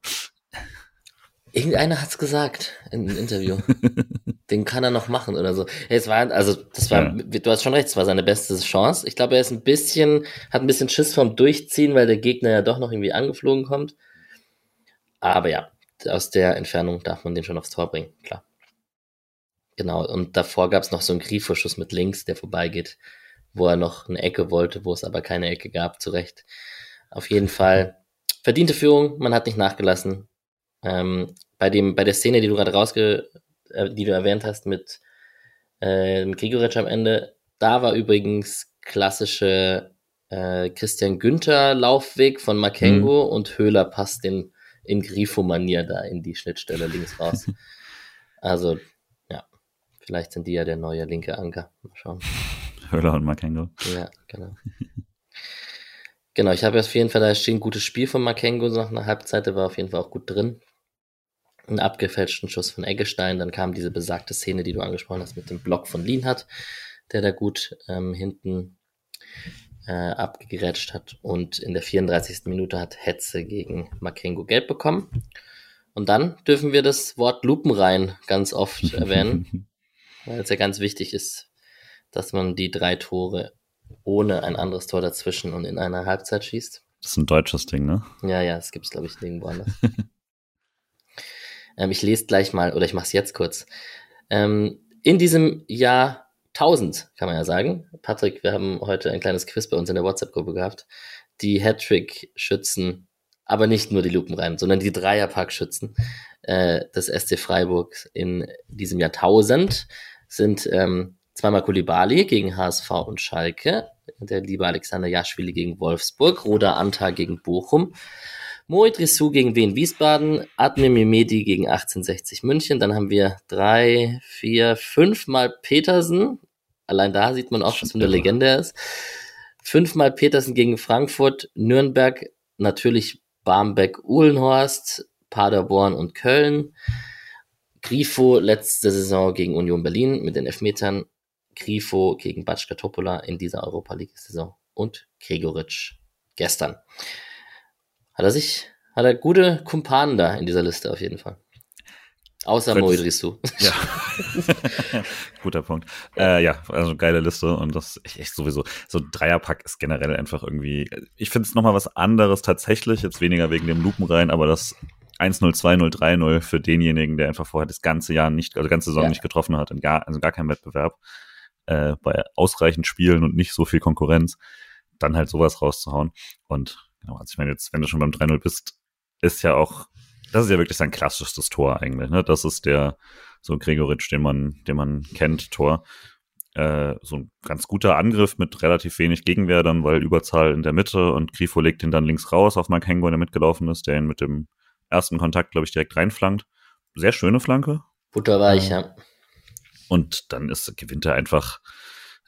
Irgendeiner hat's gesagt in einem Interview. [laughs] den kann er noch machen oder so. Es war, also, das war, ja. du hast schon recht, es war seine beste Chance. Ich glaube, er ist ein bisschen, hat ein bisschen Schiss vom Durchziehen, weil der Gegner ja doch noch irgendwie angeflogen kommt. Aber ja, aus der Entfernung darf man den schon aufs Tor bringen, klar. Genau, und davor gab's noch so einen Grifoschuss mit links, der vorbeigeht, wo er noch eine Ecke wollte, wo es aber keine Ecke gab, zurecht. Auf jeden Fall verdiente Führung, man hat nicht nachgelassen. Ähm, bei dem, bei der Szene, die du gerade rausge, äh, die du erwähnt hast mit, äh, mit Grigoric am Ende, da war übrigens klassische äh, Christian Günther Laufweg von Makengo mhm. und Höhler passt den in Grifo-Manier da in die Schnittstelle links raus. [laughs] also, ja, vielleicht sind die ja der neue linke Anker. Mal schauen. Höller und Makengo. Ja, genau. genau, ich habe auf jeden Fall da stehen, ein gutes Spiel von Makengo nach einer Halbzeit, der war auf jeden Fall auch gut drin. Einen abgefälschten Schuss von Eggestein, dann kam diese besagte Szene, die du angesprochen hast, mit dem Block von Lienhardt, der da gut ähm, hinten äh, abgerätscht hat. Und in der 34. Minute hat Hetze gegen Makengo gelb bekommen. Und dann dürfen wir das Wort Lupenrein ganz oft [laughs] erwähnen, weil es ja ganz wichtig ist, dass man die drei Tore ohne ein anderes Tor dazwischen und in einer Halbzeit schießt. Das ist ein deutsches Ding, ne? Ja, ja, das gibt's glaube ich nirgendwo anders. [laughs] ähm, ich lese gleich mal, oder ich mache es jetzt kurz. Ähm, in diesem Jahr 1000, kann man ja sagen. Patrick, wir haben heute ein kleines Quiz bei uns in der WhatsApp-Gruppe gehabt. Die Hattrick-Schützen, aber nicht nur die Lupenreinen, sondern die Dreierpack-Schützen äh, des SC Freiburg in diesem Jahr 1000 sind ähm, zweimal Kulibali gegen HSV und Schalke, der liebe Alexander Jaschwili gegen Wolfsburg, Roda Anta gegen Bochum, Moit Rissou gegen Wien Wiesbaden, Admir Mimedi gegen 1860 München. Dann haben wir drei, vier, fünfmal Petersen. Allein da sieht man auch, was für eine Legende er ist. Fünfmal Petersen gegen Frankfurt, Nürnberg, natürlich Barmbek, Uhlenhorst, Paderborn und Köln. Grifo letzte Saison gegen Union Berlin mit den Elfmetern. Grifo gegen Batschka Topola in dieser Europa League Saison. Und Gregoritsch gestern hat er sich, hat er gute Kumpanen da in dieser Liste auf jeden Fall. Außer Moidrisu. Ja. [laughs] [laughs] Guter Punkt. Äh, ja, also geile Liste und das echt, echt sowieso. So Dreierpack ist generell einfach irgendwie. Ich finde es nochmal was anderes tatsächlich, jetzt weniger wegen dem Lupenrein, aber das 1-0, 2-0, 3-0 für denjenigen, der einfach vorher das ganze Jahr nicht, also ganze Saison ja. nicht getroffen hat, in gar, also gar keinen Wettbewerb, äh, bei ausreichend Spielen und nicht so viel Konkurrenz, dann halt sowas rauszuhauen. Und Genau, also ich meine jetzt, wenn du schon beim 3-0 bist, ist ja auch, das ist ja wirklich sein klassisches Tor eigentlich, ne? Das ist der so Gregoritsch, den man, den man kennt, Tor. Äh, so ein ganz guter Angriff mit relativ wenig Gegenwehr dann, weil Überzahl in der Mitte und Grifo legt ihn dann links raus auf Mark Hengo, der mitgelaufen ist, der ihn mit dem ersten Kontakt, glaube ich, direkt reinflankt. Sehr schöne Flanke. Butterweich, äh, ja. Und dann ist, gewinnt er einfach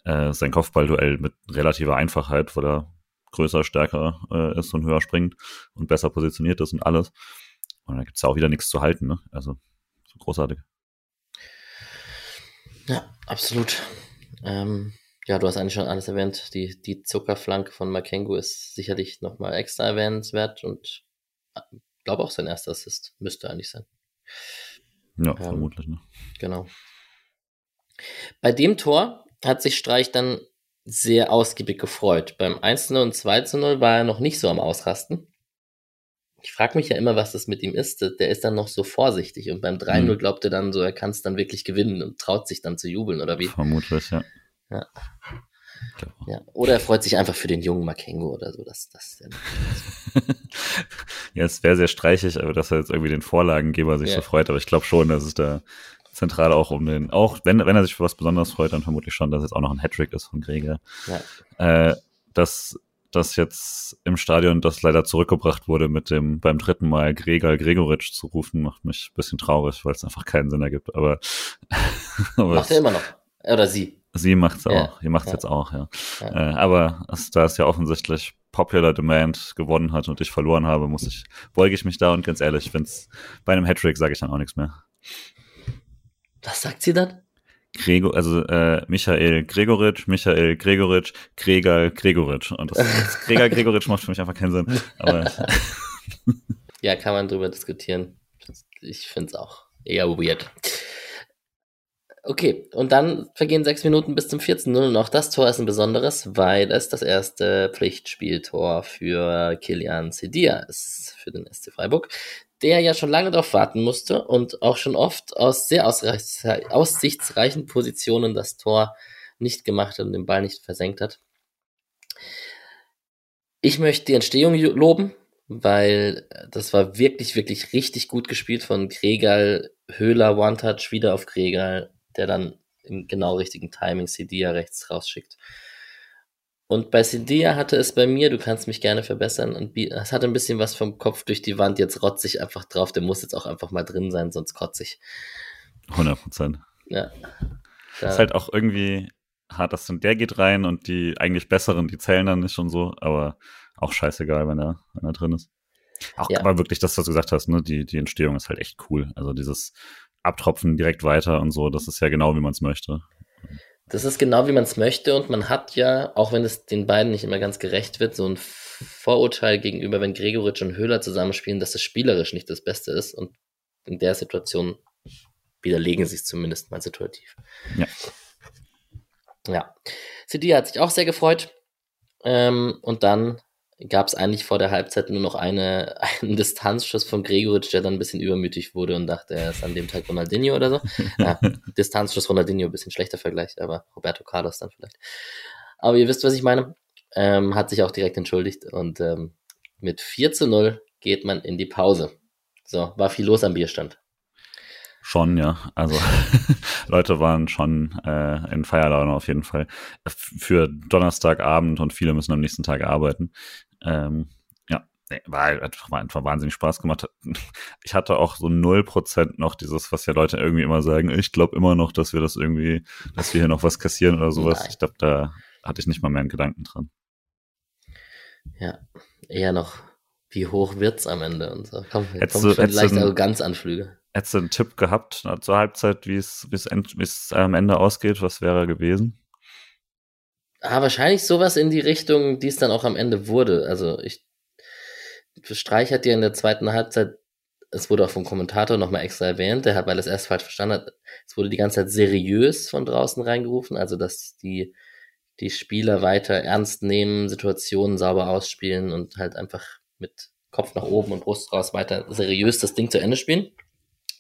äh, sein Kopfballduell mit relativer Einfachheit, weil er größer, stärker äh, ist und höher springt und besser positioniert ist und alles. Und da gibt es ja auch wieder nichts zu halten, ne? Also so großartig. Ja, absolut. Ähm, ja, du hast eigentlich schon alles erwähnt. Die, die Zuckerflanke von Makengo ist sicherlich nochmal extra erwähnenswert und äh, glaube auch sein erster Assist müsste eigentlich sein. Ja, ähm, vermutlich, ne? Genau. Bei dem Tor hat sich Streich dann sehr ausgiebig gefreut. Beim 1-0 und 2-0 war er noch nicht so am Ausrasten. Ich frage mich ja immer, was das mit ihm ist. Der ist dann noch so vorsichtig und beim 3-0 mhm. glaubt er dann so, er kann es dann wirklich gewinnen und traut sich dann zu jubeln oder wie? Vermutlich, ja. ja. Ja. Oder er freut sich einfach für den jungen Makengo oder so. Das, das [laughs] ja, es wäre sehr streichig, aber dass er jetzt irgendwie den Vorlagengeber sich ja. so freut. Aber ich glaube schon, dass es da zentral auch um den, auch wenn, wenn er sich für was Besonderes freut, dann vermutlich schon, dass es auch noch ein Hattrick ist von Gregor. Ja. Äh, dass das jetzt im Stadion das leider zurückgebracht wurde, mit dem beim dritten Mal Gregor Gregoritsch zu rufen, macht mich ein bisschen traurig, weil es einfach keinen Sinn ergibt. Aber, [laughs] aber macht er immer noch. Oder sie. Sie macht's ja. auch. Sie macht's ja. jetzt auch, ja. ja. Äh, aber da es ja offensichtlich Popular Demand gewonnen hat und ich verloren habe, muss ich, beuge ich mich da und ganz ehrlich, wenn's bei einem Hattrick sage ich dann auch nichts mehr. Was sagt sie dann? Gregor, also äh, Michael Gregoritsch, Michael Gregoritsch, Gregor Gregoritsch. Und das, das Gregor Gregoritsch macht für mich einfach keinen Sinn. Aber [laughs] ja, kann man drüber diskutieren. Ich finde es auch eher weird. Okay, und dann vergehen sechs Minuten bis zum 14-0 und auch das Tor ist ein besonderes, weil es das erste Pflichtspieltor für Kilian Sedia ist, für den SC Freiburg, der ja schon lange darauf warten musste und auch schon oft aus sehr aussichtsreichen Positionen das Tor nicht gemacht hat und den Ball nicht versenkt hat. Ich möchte die Entstehung loben, weil das war wirklich, wirklich richtig gut gespielt von Gregal, Höhler, One-Touch wieder auf Gregal, der dann im genau richtigen Timing Sedia rechts rausschickt. Und bei Sedia hatte es bei mir, du kannst mich gerne verbessern, und es hatte ein bisschen was vom Kopf durch die Wand, jetzt rotze ich einfach drauf, der muss jetzt auch einfach mal drin sein, sonst kotze ich. 100 Prozent. Ja. Da ist halt auch irgendwie hart, dass dann der geht rein und die eigentlich besseren, die zählen dann nicht schon so, aber auch scheißegal, wenn er, wenn er drin ist. Auch ja. aber wirklich das, was du gesagt hast, ne, die, die Entstehung ist halt echt cool. Also dieses abtropfen direkt weiter und so. Das ist ja genau, wie man es möchte. Das ist genau, wie man es möchte. Und man hat ja, auch wenn es den beiden nicht immer ganz gerecht wird, so ein Vorurteil gegenüber, wenn Gregoritsch und Höhler zusammenspielen, dass das spielerisch nicht das Beste ist. Und in der Situation widerlegen sie es zumindest mal situativ. Ja. Ja. Sidia hat sich auch sehr gefreut. Ähm, und dann gab es eigentlich vor der Halbzeit nur noch eine, [laughs] einen Distanzschuss von Gregoritsch, der dann ein bisschen übermütig wurde und dachte, er ist an dem Tag Ronaldinho oder so. [laughs] Ja, Distanzschuss Ronaldinho, ein bisschen schlechter Vergleich, aber Roberto Carlos dann vielleicht. Aber ihr wisst, was ich meine. Ähm, hat sich auch direkt entschuldigt und ähm, mit 4 zu 0 geht man in die Pause. So, war viel los am Bierstand. Schon, ja. Also [laughs] Leute waren schon äh, in Feierlaune auf jeden Fall. Für Donnerstagabend und viele müssen am nächsten Tag arbeiten. Ähm, ja, war halt einfach, war einfach wahnsinnig Spaß gemacht. [laughs] Ich hatte auch so null Prozent noch dieses, was ja Leute irgendwie immer sagen, ich glaube immer noch, dass wir das irgendwie, dass wir hier noch was kassieren oder sowas. Nein. Ich glaube, da hatte ich nicht mal mehr einen Gedanken dran. Ja, eher noch, wie hoch wird's am Ende und so. Komm, jetzt kommt schon leicht Arroganzanflüge. Hättest du einen Tipp gehabt na, zur Halbzeit, wie es, wie es am Ende ausgeht? Was wäre gewesen? Ah, wahrscheinlich sowas in die Richtung, die es dann auch am Ende wurde. Also ich, Streich hat ja in der zweiten Halbzeit, es wurde auch vom Kommentator nochmal extra erwähnt, der hat, weil es erst falsch verstanden hat, es wurde die ganze Zeit seriös von draußen reingerufen, also dass die, die Spieler weiter ernst nehmen, Situationen sauber ausspielen und halt einfach mit Kopf nach oben und Brust raus weiter seriös das Ding zu Ende spielen.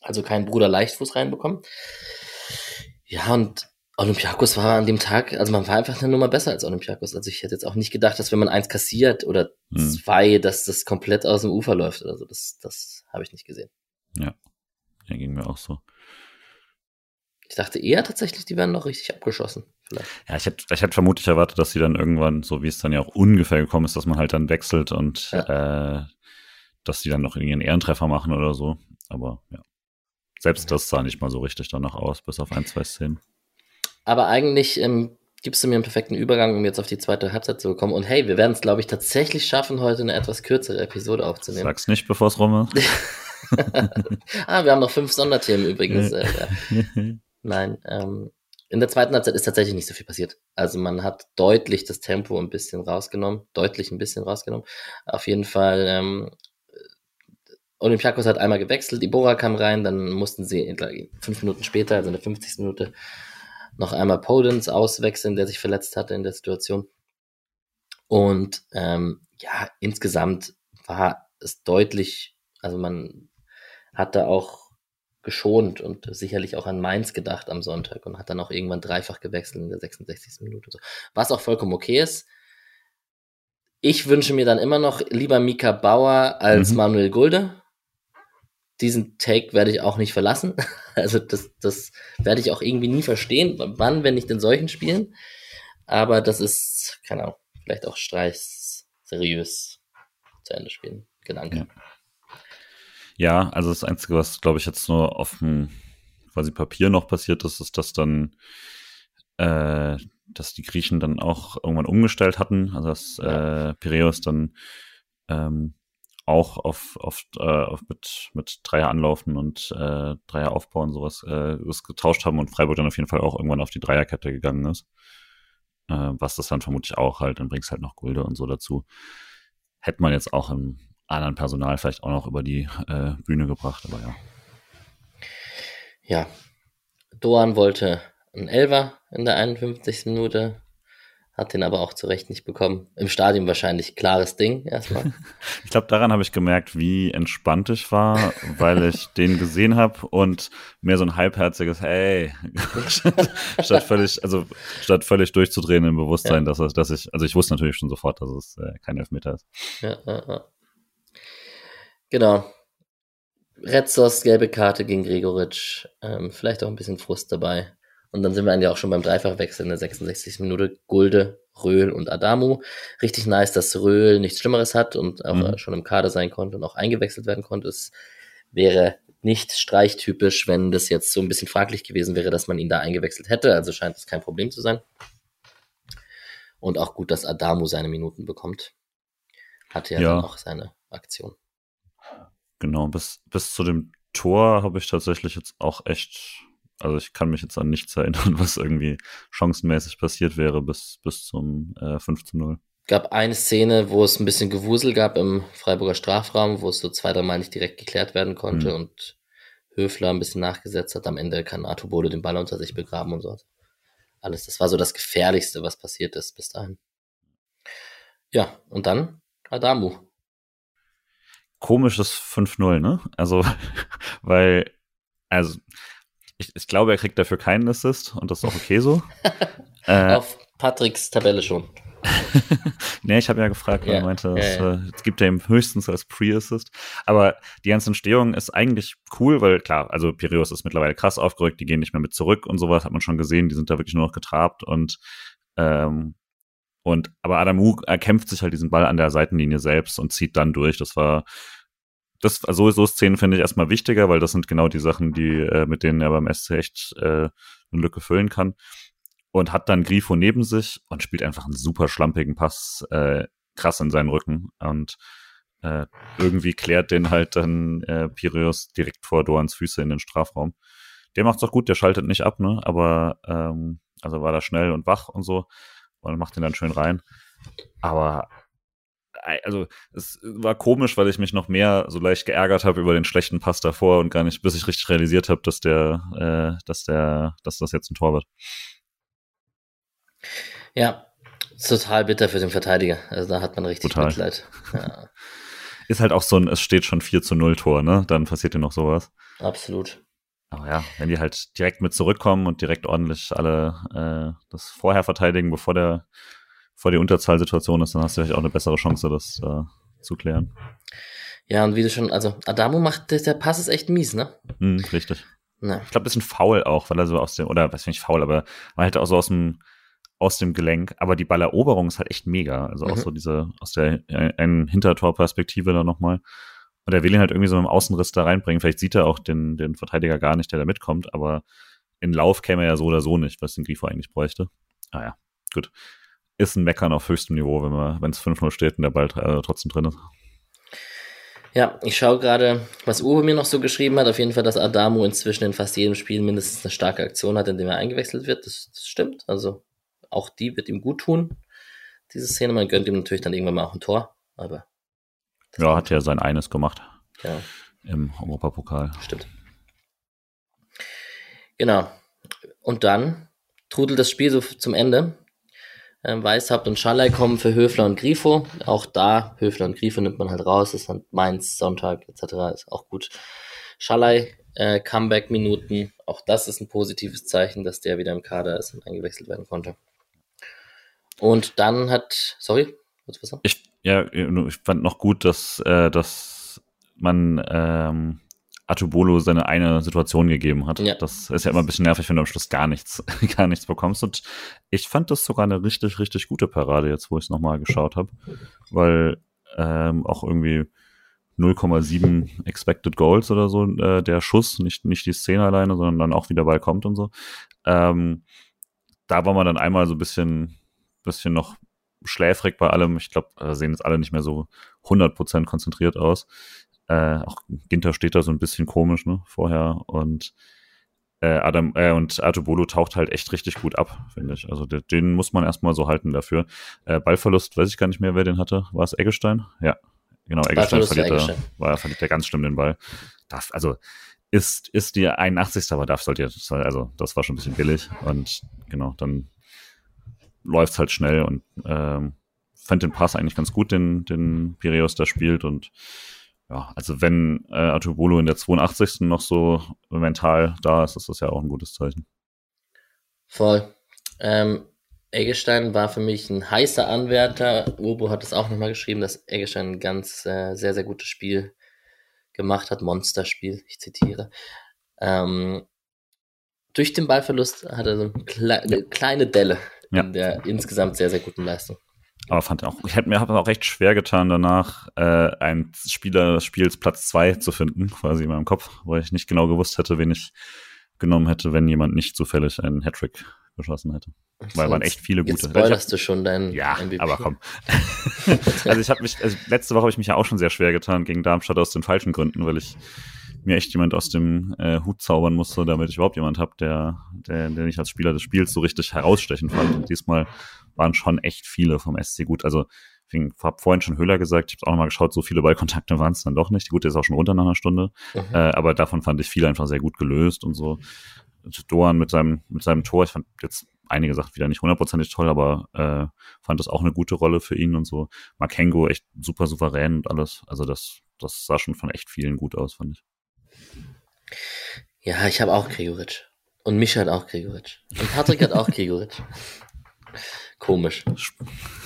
Also keinen Bruder Leichtfuß reinbekommen. Ja, und Olympiakos war an dem Tag, also man war einfach eine Nummer besser als Olympiakos. Also ich hätte jetzt auch nicht gedacht, dass wenn man eins kassiert oder hm. zwei, dass das komplett aus dem Ufer läuft oder so. Das, das habe ich nicht gesehen. Ja, ja, ging mir auch so. Ich dachte eher tatsächlich, die werden noch richtig abgeschossen. Vielleicht. Ja, ich hätte, ich hätte vermutlich erwartet, dass sie dann irgendwann, so wie es dann ja auch ungefähr gekommen ist, dass man halt dann wechselt und ja. äh, dass die dann noch irgendwie einen Ehrentreffer machen oder so. Aber ja. Selbst das sah nicht mal so richtig danach aus, bis auf ein, zwei Szenen. Aber eigentlich ähm, gibst du mir einen perfekten Übergang, um jetzt auf die zweite Halbzeit zu kommen. Und hey, wir werden es, glaube ich, tatsächlich schaffen, heute eine etwas kürzere Episode aufzunehmen. Sag's nicht, bevor es rum ist. [laughs] [laughs] ah, wir haben noch fünf Sonderthemen übrigens. Äh, [laughs] Nein, ähm, in der zweiten Halbzeit ist tatsächlich nicht so viel passiert. Also man hat deutlich das Tempo ein bisschen rausgenommen, deutlich ein bisschen rausgenommen. Auf jeden Fall ähm, Olympiakos hat einmal gewechselt, Ibora kam rein, dann mussten sie fünf Minuten später, also in der 50. Minute, noch einmal Podens auswechseln, der sich verletzt hatte in der Situation. Und ähm, ja, insgesamt war es deutlich, also man hatte auch geschont und sicherlich auch an Mainz gedacht am Sonntag und hat dann auch irgendwann dreifach gewechselt in der 66. Minute. Was auch vollkommen okay ist. Ich wünsche mir dann immer noch lieber Mika Bauer als mhm. Manuel Gulde. Diesen Take werde ich auch nicht verlassen. [laughs] Also das, das werde ich auch irgendwie nie verstehen. Wann, wenn nicht in solchen Spielen. Aber das ist, keine Ahnung, vielleicht auch Streichs seriös zu Ende spielen. Gedanke. Ja. ja, also das Einzige, was, glaube ich, jetzt nur auf dem quasi Papier noch passiert ist, ist, dass dann äh, dass die Griechen dann auch irgendwann umgestellt hatten, also dass äh, Piräus dann ähm, auch auf, auf, äh, auf mit, mit Dreier anlaufen und äh, Dreier aufbauen sowas äh, getauscht haben und Freiburg dann auf jeden Fall auch irgendwann auf die Dreierkette gegangen ist. Äh, was das dann vermutlich auch halt, dann bringst halt noch Gulde und so dazu. Hätte man jetzt auch im anderen Personal vielleicht auch noch über die äh, Bühne gebracht, aber ja. Ja. Doan wollte ein Elver in der 51. Minute, hat den aber auch zu Recht nicht bekommen. Im Stadion wahrscheinlich klares Ding erstmal. [laughs] ich glaube, daran habe ich gemerkt, wie entspannt ich war, weil [laughs] ich den gesehen habe und mehr so ein halbherziges Hey [laughs] statt völlig, also statt völlig durchzudrehen im Bewusstsein, ja. dass, dass ich, also ich wusste natürlich schon sofort, dass es äh, kein Elfmeter ist. Ja, ja, ja. Genau. Retzos gelbe Karte gegen Gregoritsch. Ähm, vielleicht auch ein bisschen Frust dabei. Und dann sind wir ja auch schon beim Dreifachwechsel in der 66. Minute. Gulde, Röhl und Adamu. Richtig nice, dass Röhl nichts Schlimmeres hat und auch mhm. schon im Kader sein konnte und auch eingewechselt werden konnte. Es wäre nicht streichtypisch, wenn das jetzt so ein bisschen fraglich gewesen wäre, dass man ihn da eingewechselt hätte. Also scheint es kein Problem zu sein. Und auch gut, dass Adamu seine Minuten bekommt. Hatte ja, ja. dann auch seine Aktion. Genau, bis, bis zu dem Tor habe ich tatsächlich jetzt auch echt also ich kann mich jetzt an nichts erinnern, [laughs] was irgendwie chancenmäßig passiert wäre bis, bis zum äh, 5 zu 0. Gab eine Szene, wo es ein bisschen Gewusel gab im Freiburger Strafraum, wo es so zwei, drei Mal nicht direkt geklärt werden konnte mhm. und Höfler ein bisschen nachgesetzt hat. Am Ende kann Arthur Bode den Ball unter sich begraben und so. Alles. Das war so das Gefährlichste, was passiert ist bis dahin. Ja, und dann Adamu. Komisches 5-0, ne? Also, [laughs] weil, also, ich, ich glaube, er kriegt dafür keinen Assist und das ist auch okay so. [laughs] äh, Auf Patricks Tabelle schon. [laughs] nee, ich habe ja gefragt, weil ja, er meinte, ja, es, ja. Äh, es gibt ja ihm höchstens als Pre-Assist. Aber die ganze Entstehung ist eigentlich cool, weil klar, also Piraeus ist mittlerweile krass aufgerückt, die gehen nicht mehr mit zurück und sowas, hat man schon gesehen, die sind da wirklich nur noch getrabt und ähm, und aber Adamu erkämpft sich halt diesen Ball an der Seitenlinie selbst und zieht dann durch. Das war das, also so Szenen finde ich erstmal wichtiger, weil das sind genau die Sachen, die, äh, mit denen er beim SC echt äh, eine Lücke füllen kann. Und hat dann Grifo neben sich und spielt einfach einen super schlampigen Pass äh, krass in seinen Rücken. Und äh, irgendwie klärt den halt dann äh, Piraeus direkt vor Doans Füße in den Strafraum. Der macht's auch gut, der schaltet nicht ab, ne? Aber ähm, also war da schnell und wach und so und macht den dann schön rein. Aber also es war komisch, weil ich mich noch mehr so leicht geärgert habe über den schlechten Pass davor und gar nicht, bis ich richtig realisiert habe, dass der, äh, dass der, dass das jetzt ein Tor wird. Ja, total bitter für den Verteidiger. Also da hat man richtig total. Mitleid. Ja. [laughs] Ist halt auch so ein, es steht schon 4 zu 0 Tor, ne? Dann passiert dir noch sowas. Absolut. Aber ja, wenn die halt direkt mit zurückkommen und direkt ordentlich alle äh, das vorher verteidigen, bevor der vor die Unterzahlsituation ist, dann hast du vielleicht auch eine bessere Chance, das äh, zu klären. Ja, und wie du schon, also Adamo macht, der Pass ist echt mies, ne? Hm, richtig. Na. Ich glaube, das ist ein Foul auch, weil er so aus dem, oder weiß nicht Foul, aber man halt auch so aus dem, aus dem Gelenk. Aber die Balleroberung ist halt echt mega. Also mhm. auch so diese, aus der einen Hintertorperspektive da nochmal. Und er will ihn halt irgendwie so im Außenriss da reinbringen. Vielleicht sieht er auch den, den Verteidiger gar nicht, der da mitkommt, aber in Lauf käme er ja so oder so nicht, was den Grifo eigentlich bräuchte. Ah ja, gut ist ein Meckern auf höchstem Niveau, wenn man, wenn es 5-0 steht und der Ball äh, trotzdem drin ist. Ja, ich schaue gerade, was Uwe mir noch so geschrieben hat. Auf jeden Fall, dass Adamo inzwischen in fast jedem Spiel mindestens eine starke Aktion hat, in dem er eingewechselt wird. Das, das stimmt. Also auch die wird ihm gut tun, diese Szene. Man gönnt ihm natürlich dann irgendwann mal auch ein Tor. Aber ja, hat ja sein eines gemacht. Ja. Im Europapokal. Stimmt. Genau. Und dann trudelt das Spiel so zum Ende. Ähm, Weishaupt und Schallei kommen für Höfler und Grifo. Auch da, Höfler und Grifo nimmt man halt raus, ist dann Mainz, Sonntag etc. ist auch gut. Schallei äh, Comeback-Minuten. Auch das ist ein positives Zeichen, dass der wieder im Kader ist und eingewechselt werden konnte. Und dann hat, sorry, was ich, ja, ich fand noch gut, dass, äh, dass man ähm, Atubolo seine eine Situation gegeben hat. Ja. Das ist ja immer ein bisschen nervig, wenn du am Schluss gar nichts, [laughs] gar nichts bekommst. Und ich fand das sogar eine richtig, richtig gute Parade jetzt, wo ich es nochmal geschaut habe. Weil ähm, auch irgendwie 0,7 Expected Goals oder so, äh, der Schuss, nicht, nicht die Szene alleine, sondern dann auch wieder Ball kommt und so. Ähm, da war man dann einmal so ein bisschen, bisschen noch schläfrig bei allem. Ich glaube, da sehen jetzt alle nicht mehr so 100% konzentriert aus. Äh, auch Ginter steht da so ein bisschen komisch, ne, vorher. Und äh, Adam äh, und Artubolo taucht halt echt richtig gut ab, finde ich. Also den, den muss man erstmal so halten dafür. Äh, Ballverlust, weiß ich gar nicht mehr, wer den hatte. War es Eggestein? Ja, Genau, Eggestein verliert, er, war, verliert er ganz schlimm den Ball. Darf, also ist, ist die 81. aber darf sollte jetzt, also das war schon ein bisschen billig und genau, dann läuft's halt schnell und ähm, fand den Pass eigentlich ganz gut, den, den Piraeus da spielt und ja, also wenn äh, Atubolo in der 82. noch so mental da ist, ist das ja auch ein gutes Zeichen. Voll. Ähm, Eggestein war für mich ein heißer Anwärter. Urbo hat es auch nochmal geschrieben, dass Eggestein ein ganz äh, sehr, sehr gutes Spiel gemacht hat. Monsterspiel, ich zitiere. Ähm, durch den Ballverlust hat er so eine, Kle ja. kleine Delle ja. in der insgesamt sehr, sehr guten Leistung. Aber fand auch, ich hätte mir auch recht schwer getan, danach äh, einen Spieler des Spiels Platz zwei zu finden, quasi in meinem Kopf, weil ich nicht genau gewusst hätte, wen ich genommen hätte, wenn jemand nicht zufällig einen Hattrick geschossen hätte. Weil waren echt viele gute. Jetzt spoilerst du schon deinen Ja, MVP. aber komm. [laughs] also ich habe mich, also letzte Woche habe ich mich ja auch schon sehr schwer getan gegen Darmstadt aus den falschen Gründen, weil ich mir echt jemand aus dem äh, Hut zaubern musste, damit ich überhaupt jemand habe, der, der, der ich als Spieler des Spiels so richtig herausstechen fand. Und diesmal waren schon echt viele vom SC gut. Also ich habe vorhin schon Höhler gesagt, ich habe auch nochmal geschaut, so viele Ballkontakte waren es dann doch nicht. Gut, der ist auch schon runter nach einer Stunde. Mhm. Äh, aber davon fand ich viele einfach sehr gut gelöst und so. Doan mit seinem, mit seinem Tor, ich fand jetzt einige Sachen wieder nicht hundertprozentig toll, aber äh, fand das auch eine gute Rolle für ihn und so. Makengo echt super souverän und alles. Also das, das sah schon von echt vielen gut aus, fand ich. Ja, ich habe auch Gregoritsch. Und Mischa hat auch Gregoritsch. Und Patrick hat auch [laughs] Gregoritsch. Komisch.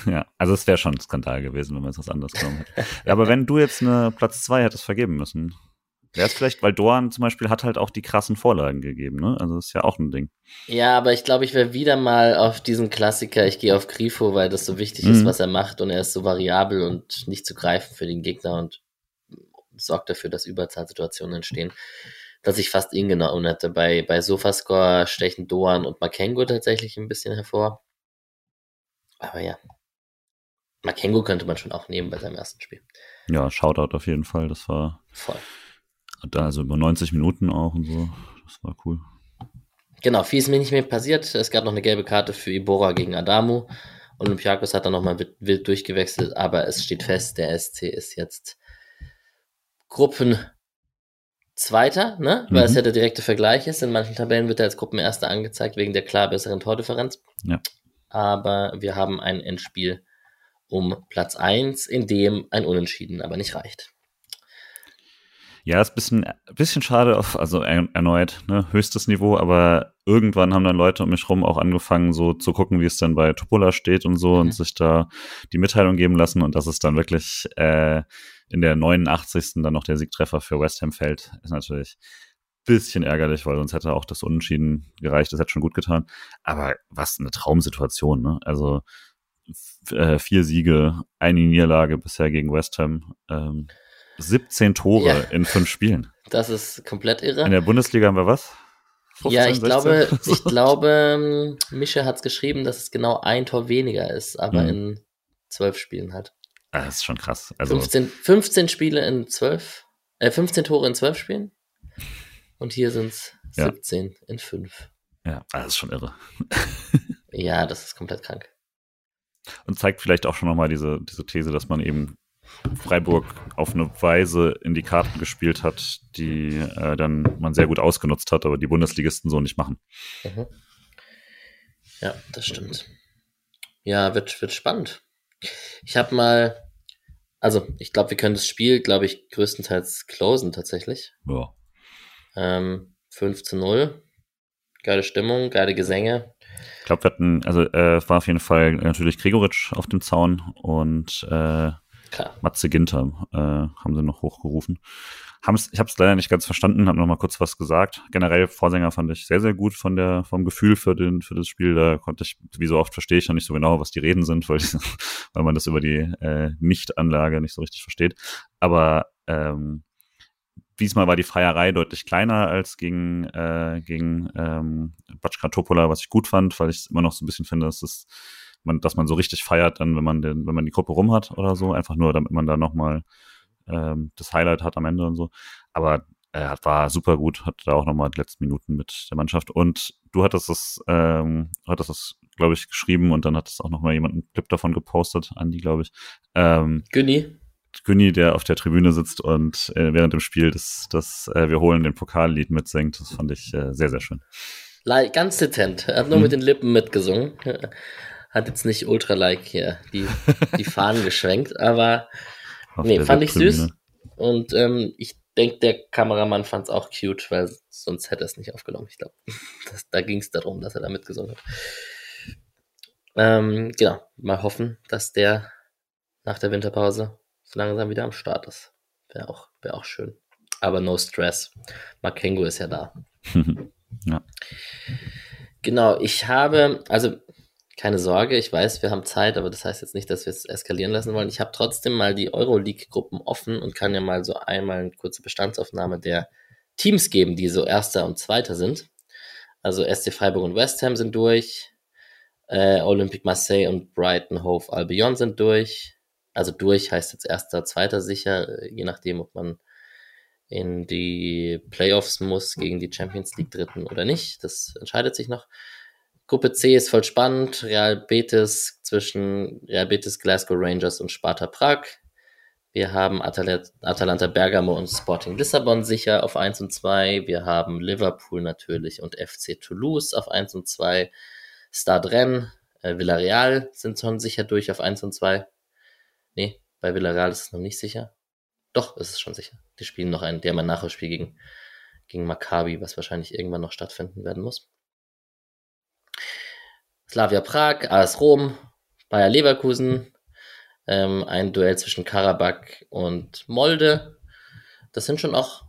Ja, also es wäre schon ein Skandal gewesen, wenn man jetzt was anderes genommen hätte. Ja, aber wenn du jetzt eine Platz zwei hättest vergeben müssen, Wäre es vielleicht, weil Doan zum Beispiel hat halt auch die krassen Vorlagen gegeben, ne? Also das ist ja auch ein Ding. Ja, aber ich glaube, ich wäre wieder mal auf diesen Klassiker, ich gehe auf Grifo, weil das so wichtig mhm. ist, was er macht und er ist so variabel und nicht zu greifen für den Gegner und sorgt dafür, dass Überzahlsituationen entstehen, dass ich fast ihn genommen hätte. Bei, bei Sofascore stechen Doan und Makengo tatsächlich ein bisschen hervor. Aber ja. Makengo könnte man schon auch nehmen bei seinem ersten Spiel. Ja, Shoutout auf jeden Fall, das war. Voll da also über 90 Minuten auch und so. Das war cool. Genau, viel ist mir nicht mehr passiert. Es gab noch eine gelbe Karte für Ibora gegen Adamu. Olympiakos hat dann nochmal wild durchgewechselt, aber es steht fest, der SC ist jetzt Gruppenzweiter, ne? Weil mhm. es ja der direkte Vergleich ist. In manchen Tabellen wird er als Gruppenerster angezeigt wegen der klar besseren Tordifferenz. Ja. Aber wir haben ein Endspiel um Platz 1, in dem ein Unentschieden aber nicht reicht. Ja, ist ein bisschen, bisschen schade, auf, also erneut, ne, höchstes Niveau, aber irgendwann haben dann Leute um mich rum auch angefangen, so zu gucken, wie es dann bei Topola steht und so mhm. und sich da die Mitteilung geben lassen und dass es dann wirklich äh, in der 89. dann noch der Siegtreffer für West Ham fällt, ist natürlich bisschen ärgerlich, weil sonst hätte auch das Unentschieden gereicht, das hätte schon gut getan. Aber was eine Traumsituation, ne? Also äh, vier Siege, eine Niederlage bisher gegen West Ham. Ähm, 17 Tore ja. in fünf Spielen. Das ist komplett irre. In der Bundesliga haben wir was? 15, ja, ich 16? glaube, ich [laughs] glaube, Mische hat es geschrieben, dass es genau ein Tor weniger ist, aber mhm. in zwölf Spielen hat. Ah, das ist schon krass. Also 15, 15 Spiele in zwölf, äh, 15 Tore in zwölf Spielen. Und hier sind es 17 ja. in fünf. Ja, ah, das ist schon irre. ja, das ist komplett krank. Und zeigt vielleicht auch schon nochmal diese, diese These, dass man eben Freiburg auf eine Weise in die Karten gespielt hat, die äh, dann man sehr gut ausgenutzt hat, aber die Bundesligisten so nicht machen. Mhm. Ja, das stimmt. Ja, wird, wird spannend. Ich habe mal, also ich glaube, wir können das Spiel, glaube ich, größtenteils closen tatsächlich. Ja. Ähm, 5 zu 0. Geile Stimmung, geile Gesänge. Ich glaube, wir hatten, also äh, es war auf jeden Fall natürlich Gregoritsch auf dem Zaun und äh, Klar. Matze Ginter äh, haben sie noch hochgerufen. Haben's, ich habe es leider nicht ganz verstanden, habe noch mal kurz was gesagt. Generell Vorsänger fand ich sehr, sehr gut von der, vom Gefühl für, den, für das Spiel. Da konnte ich, wie so oft verstehe ich noch nicht so genau, was die Reden sind, weil, ich, [laughs] weil man das über die äh, Nicht-Anlage nicht so richtig versteht. Aber ähm, diesmal war die Feierei deutlich kleiner als gegen, äh, gegen ähm, Batschka Topola, was ich gut fand, weil ich immer noch so ein bisschen finde, dass es man, dass man so richtig feiert, dann, wenn man den, wenn man die Gruppe rum hat oder so, einfach nur, damit man da nochmal ähm, das Highlight hat am Ende und so. Aber er äh, war super gut, hat da auch nochmal die letzten Minuten mit der Mannschaft. Und du hattest das, ähm, hattest das, glaube ich, geschrieben und dann hat es auch nochmal jemand einen Clip davon gepostet, Andi, glaube ich. Ähm, Günni. Günni, der auf der Tribüne sitzt und äh, während dem Spiel das, das äh, Wir holen den Pokallied mitsingt. Das fand ich äh, sehr, sehr schön. Ganz dezent. Er hat nur hm. mit den Lippen mitgesungen. Hat jetzt nicht ultra-like hier die, die Fahnen [laughs] geschwenkt, aber nee, fand ich süß. Und ähm, ich denke, der Kameramann fand es auch cute, weil sonst hätte er es nicht aufgenommen. Ich glaube, [laughs] da ging es darum, dass er da mitgesungen hat. Ähm, genau, mal hoffen, dass der nach der Winterpause so langsam wieder am Start ist. Wäre auch, wär auch schön. Aber no stress. Makengo ist ja da. [laughs] ja. Genau, ich habe, also keine Sorge, ich weiß, wir haben Zeit, aber das heißt jetzt nicht, dass wir es eskalieren lassen wollen. Ich habe trotzdem mal die Euroleague-Gruppen offen und kann ja mal so einmal eine kurze Bestandsaufnahme der Teams geben, die so Erster und Zweiter sind. Also SC Freiburg und West Ham sind durch, äh, Olympique Marseille und Brighton Hove Albion sind durch. Also durch heißt jetzt Erster, Zweiter sicher, je nachdem, ob man in die Playoffs muss gegen die Champions League Dritten oder nicht. Das entscheidet sich noch. Gruppe C ist voll spannend. Real Betis zwischen Real Betis, Glasgow Rangers und Sparta Prag. Wir haben Atal Atalanta Bergamo und Sporting Lissabon sicher auf 1 und 2. Wir haben Liverpool natürlich und FC Toulouse auf 1 und 2. Stade Rennes, äh, Villarreal sind schon sicher durch auf 1 und 2. Nee, bei Villarreal ist es noch nicht sicher. Doch, ist es schon sicher. Die spielen noch ein, die haben ein Nachholspiel gegen, gegen Maccabi, was wahrscheinlich irgendwann noch stattfinden werden muss. Slavia Prag, AS Rom, Bayer Leverkusen, ähm, ein Duell zwischen Karabakh und Molde. Das sind schon auch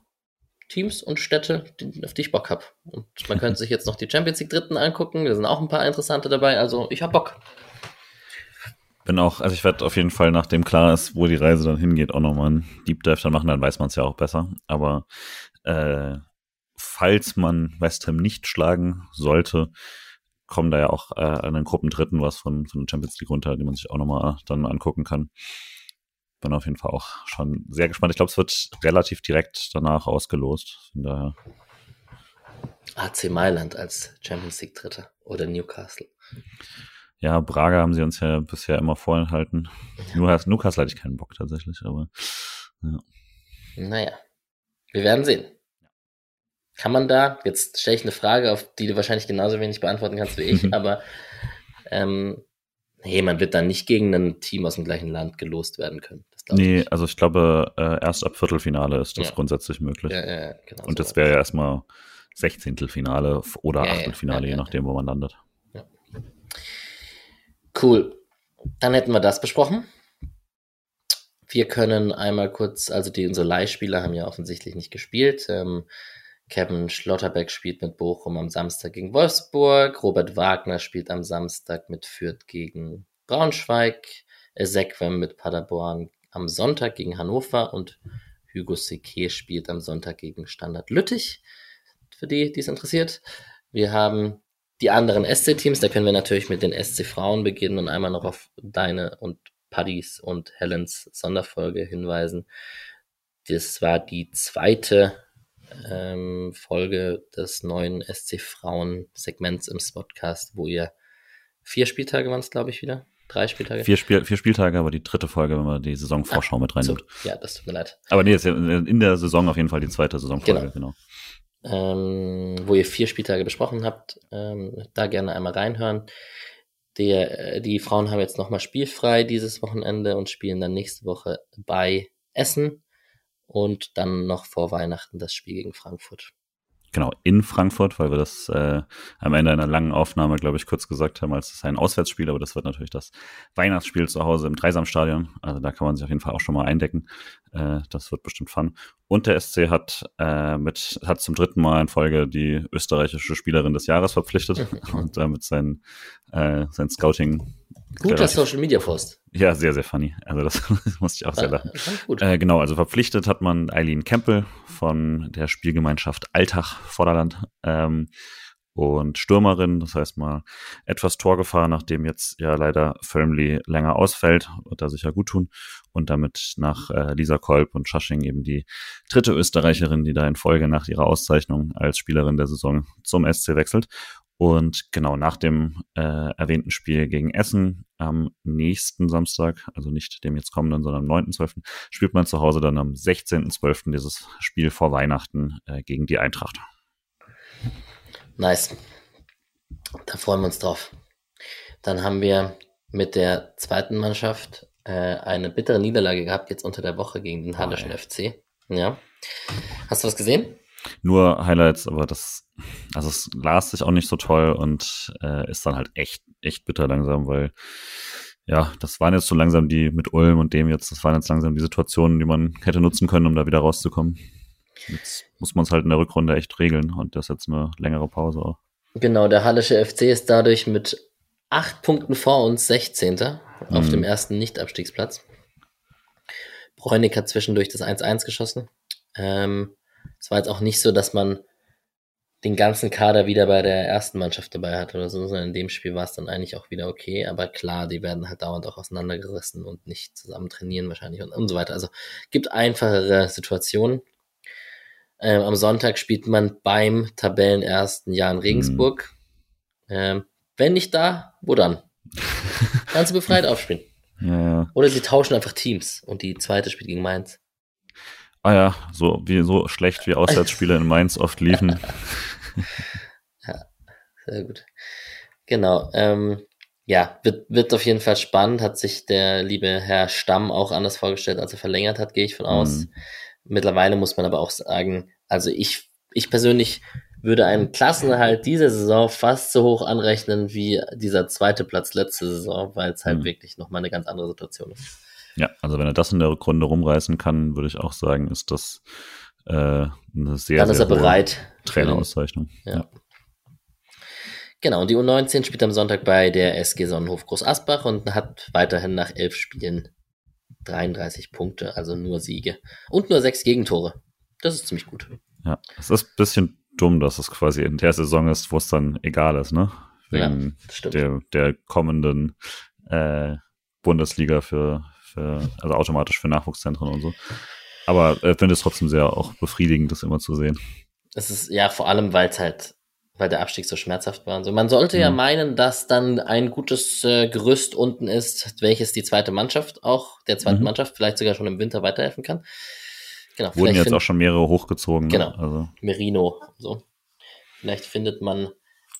Teams und Städte, die, auf die ich Bock habe. Und man könnte sich jetzt noch die Champions League Dritten angucken. Da sind auch ein paar interessante dabei. Also ich hab Bock. Bin auch, also ich werde auf jeden Fall, nachdem klar ist, wo die Reise dann hingeht, auch nochmal einen Deep Dive dann machen. Dann weiß man es ja auch besser. Aber äh, falls man West Ham nicht schlagen sollte, kommen da ja auch äh, an den Gruppendritten was von, von der Champions League runter, die man sich auch nochmal dann angucken kann. Bin auf jeden Fall auch schon sehr gespannt. Ich glaube, es wird relativ direkt danach ausgelost. Von daher. AC Mailand als Champions League Dritter oder Newcastle. Ja, Braga haben sie uns ja bisher immer vorenthalten. Ja. Newcastle, Newcastle hatte ich keinen Bock tatsächlich, aber ja. Naja, wir werden sehen. Kann man da, jetzt stelle ich eine Frage, auf die du wahrscheinlich genauso wenig beantworten kannst wie ich, mhm. aber ähm, nee, man wird dann nicht gegen ein Team aus dem gleichen Land gelost werden können. nee, ich. also ich glaube, äh, erst ab Viertelfinale ist das ja. grundsätzlich möglich. Ja, ja, genau Und das wäre ja erstmal Sechzehntelfinale oder Achtelfinale, je nachdem, wo man landet. Cool. Dann hätten wir das besprochen. Wir können einmal kurz, also die unsere Leihspieler haben ja offensichtlich nicht gespielt. Ähm, Kevin Schlotterbeck spielt mit Bochum am Samstag gegen Wolfsburg. Robert Wagner spielt am Samstag mit Fürth gegen Braunschweig. Ezequem mit Paderborn am Sonntag gegen Hannover und Hugo Seke spielt am Sonntag gegen Standard Lüttich. Für die, die es interessiert. Wir haben die anderen SC-Teams. Da können wir natürlich mit den SC-Frauen beginnen und einmal noch auf deine und Paddys und Helens Sonderfolge hinweisen. Das war die zweite ähm, Folge des neuen SC Frauen Segments im Spotcast, wo ihr vier Spieltage waren es, glaube ich, wieder. Drei Spieltage? Vier, Spiel, vier Spieltage, aber die dritte Folge, wenn man die Saisonvorschau ah, mit reinnimmt. So, ja, das tut mir leid. Aber nee, ist ja in der Saison auf jeden Fall die zweite Saisonfolge, genau. genau. Ähm, wo ihr vier Spieltage besprochen habt, ähm, da gerne einmal reinhören. Der, äh, die Frauen haben jetzt nochmal spielfrei dieses Wochenende und spielen dann nächste Woche bei Essen und dann noch vor Weihnachten das Spiel gegen Frankfurt. genau, in Frankfurt, weil wir das äh, am Ende einer langen Aufnahme, glaube ich, kurz gesagt haben, als es ein Auswärtsspiel, aber das wird natürlich das Weihnachtsspiel zu Hause im Dreisamstadion. Also da kann man sich auf jeden Fall auch schon mal eindecken. Äh, das wird bestimmt fun. Und der SC hat äh, mit hat zum dritten Mal in Folge die österreichische Spielerin des Jahres verpflichtet [laughs] und damit sein äh, sein Scouting Guter Social Media Post. Ja, sehr, sehr funny. Also das [laughs] musste ich auch sehr lachen. Äh, genau, also verpflichtet hat man Eileen Kempel von der Spielgemeinschaft Alltag Vorderland. Ähm, und Stürmerin, das heißt mal etwas Torgefahr, nachdem jetzt ja leider Firmly länger ausfällt, wird da sicher gut tun. Und damit nach äh, Lisa Kolb und Schasching eben die dritte Österreicherin, die da in Folge nach ihrer Auszeichnung als Spielerin der Saison zum SC wechselt. Und genau nach dem äh, erwähnten Spiel gegen Essen am nächsten Samstag, also nicht dem jetzt kommenden, sondern am 9.12., spielt man zu Hause dann am 16.12. dieses Spiel vor Weihnachten äh, gegen die Eintracht. Nice. Da freuen wir uns drauf. Dann haben wir mit der zweiten Mannschaft äh, eine bittere Niederlage gehabt, jetzt unter der Woche gegen den Hallischen oh, FC. Ja. Hast du was gesehen? Nur Highlights, aber das, also es las sich auch nicht so toll und äh, ist dann halt echt, echt bitter langsam, weil ja, das waren jetzt so langsam die mit Ulm und dem jetzt, das waren jetzt langsam die Situationen, die man hätte nutzen können, um da wieder rauszukommen. Jetzt muss man es halt in der Rückrunde echt regeln und das ist jetzt eine längere Pause auch. Genau, der Hallische FC ist dadurch mit acht Punkten vor uns 16. Mhm. auf dem ersten Nicht-Abstiegsplatz. Bräunig hat zwischendurch das 1-1 geschossen. Ähm, es war jetzt auch nicht so, dass man den ganzen Kader wieder bei der ersten Mannschaft dabei hat oder so, sondern in dem Spiel war es dann eigentlich auch wieder okay. Aber klar, die werden halt dauernd auch auseinandergerissen und nicht zusammen trainieren wahrscheinlich und, und so weiter. Also gibt einfachere Situationen. Ähm, am Sonntag spielt man beim Tabellenersten Jan Regensburg. Mhm. Ähm, wenn nicht da, wo dann? [laughs] Kannst du befreit aufspielen. Ja, ja. Oder sie tauschen einfach Teams und die zweite spielt gegen Mainz. Ah ja, so wie so schlecht wie Auswärtsspiele in Mainz oft liefen. [laughs] ja, sehr gut. Genau. Ähm, ja, wird, wird auf jeden Fall spannend. Hat sich der liebe Herr Stamm auch anders vorgestellt, als er verlängert hat, gehe ich von aus. Mhm. Mittlerweile muss man aber auch sagen, also ich, ich persönlich würde einen Klassenerhalt dieser Saison fast so hoch anrechnen wie dieser zweite Platz letzte Saison, weil es halt mhm. wirklich nochmal eine ganz andere Situation ist. Ja, also wenn er das in der Rückrunde rumreißen kann, würde ich auch sagen, ist das äh, eine sehr, Dann ist er bereit. Trainerauszeichnung. Ja. ja. Genau, und die U19 spielt am Sonntag bei der SG Sonnenhof Groß Asbach und hat weiterhin nach elf Spielen 33 Punkte, also nur Siege. Und nur sechs Gegentore. Das ist ziemlich gut. Ja, es ist ein bisschen dumm, dass es quasi in der Saison ist, wo es dann egal ist, ne? Wegen ja, der, der kommenden äh, Bundesliga für, also automatisch für Nachwuchszentren und so. Aber äh, finde es trotzdem sehr auch befriedigend, das immer zu sehen. Es ist ja vor allem, weil es halt, weil der Abstieg so schmerzhaft war. Also man sollte mhm. ja meinen, dass dann ein gutes äh, Gerüst unten ist, welches die zweite Mannschaft auch, der zweiten mhm. Mannschaft vielleicht sogar schon im Winter weiterhelfen kann. Genau, Wurden jetzt auch schon mehrere hochgezogen. Ne? Genau. Ne? Also. Merino, so. Vielleicht findet man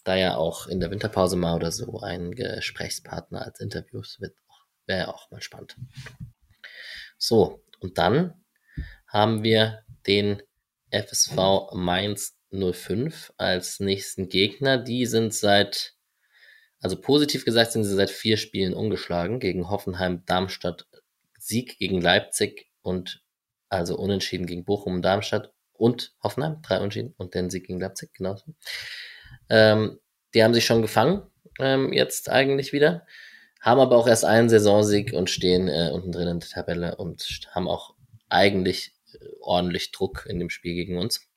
da ja auch in der Winterpause mal oder so einen Gesprächspartner als Interviews. Wäre ja auch mal spannend. So, und dann haben wir den FSV Mainz 05 als nächsten Gegner. Die sind seit, also positiv gesagt, sind sie seit vier Spielen ungeschlagen gegen Hoffenheim, Darmstadt, Sieg gegen Leipzig und also unentschieden gegen Bochum Darmstadt und Hoffenheim, drei Unentschieden und den Sieg gegen Leipzig, genauso. Ähm, die haben sich schon gefangen, ähm, jetzt eigentlich wieder haben aber auch erst einen Saisonsieg und stehen äh, unten drin in der Tabelle und haben auch eigentlich äh, ordentlich Druck in dem Spiel gegen uns.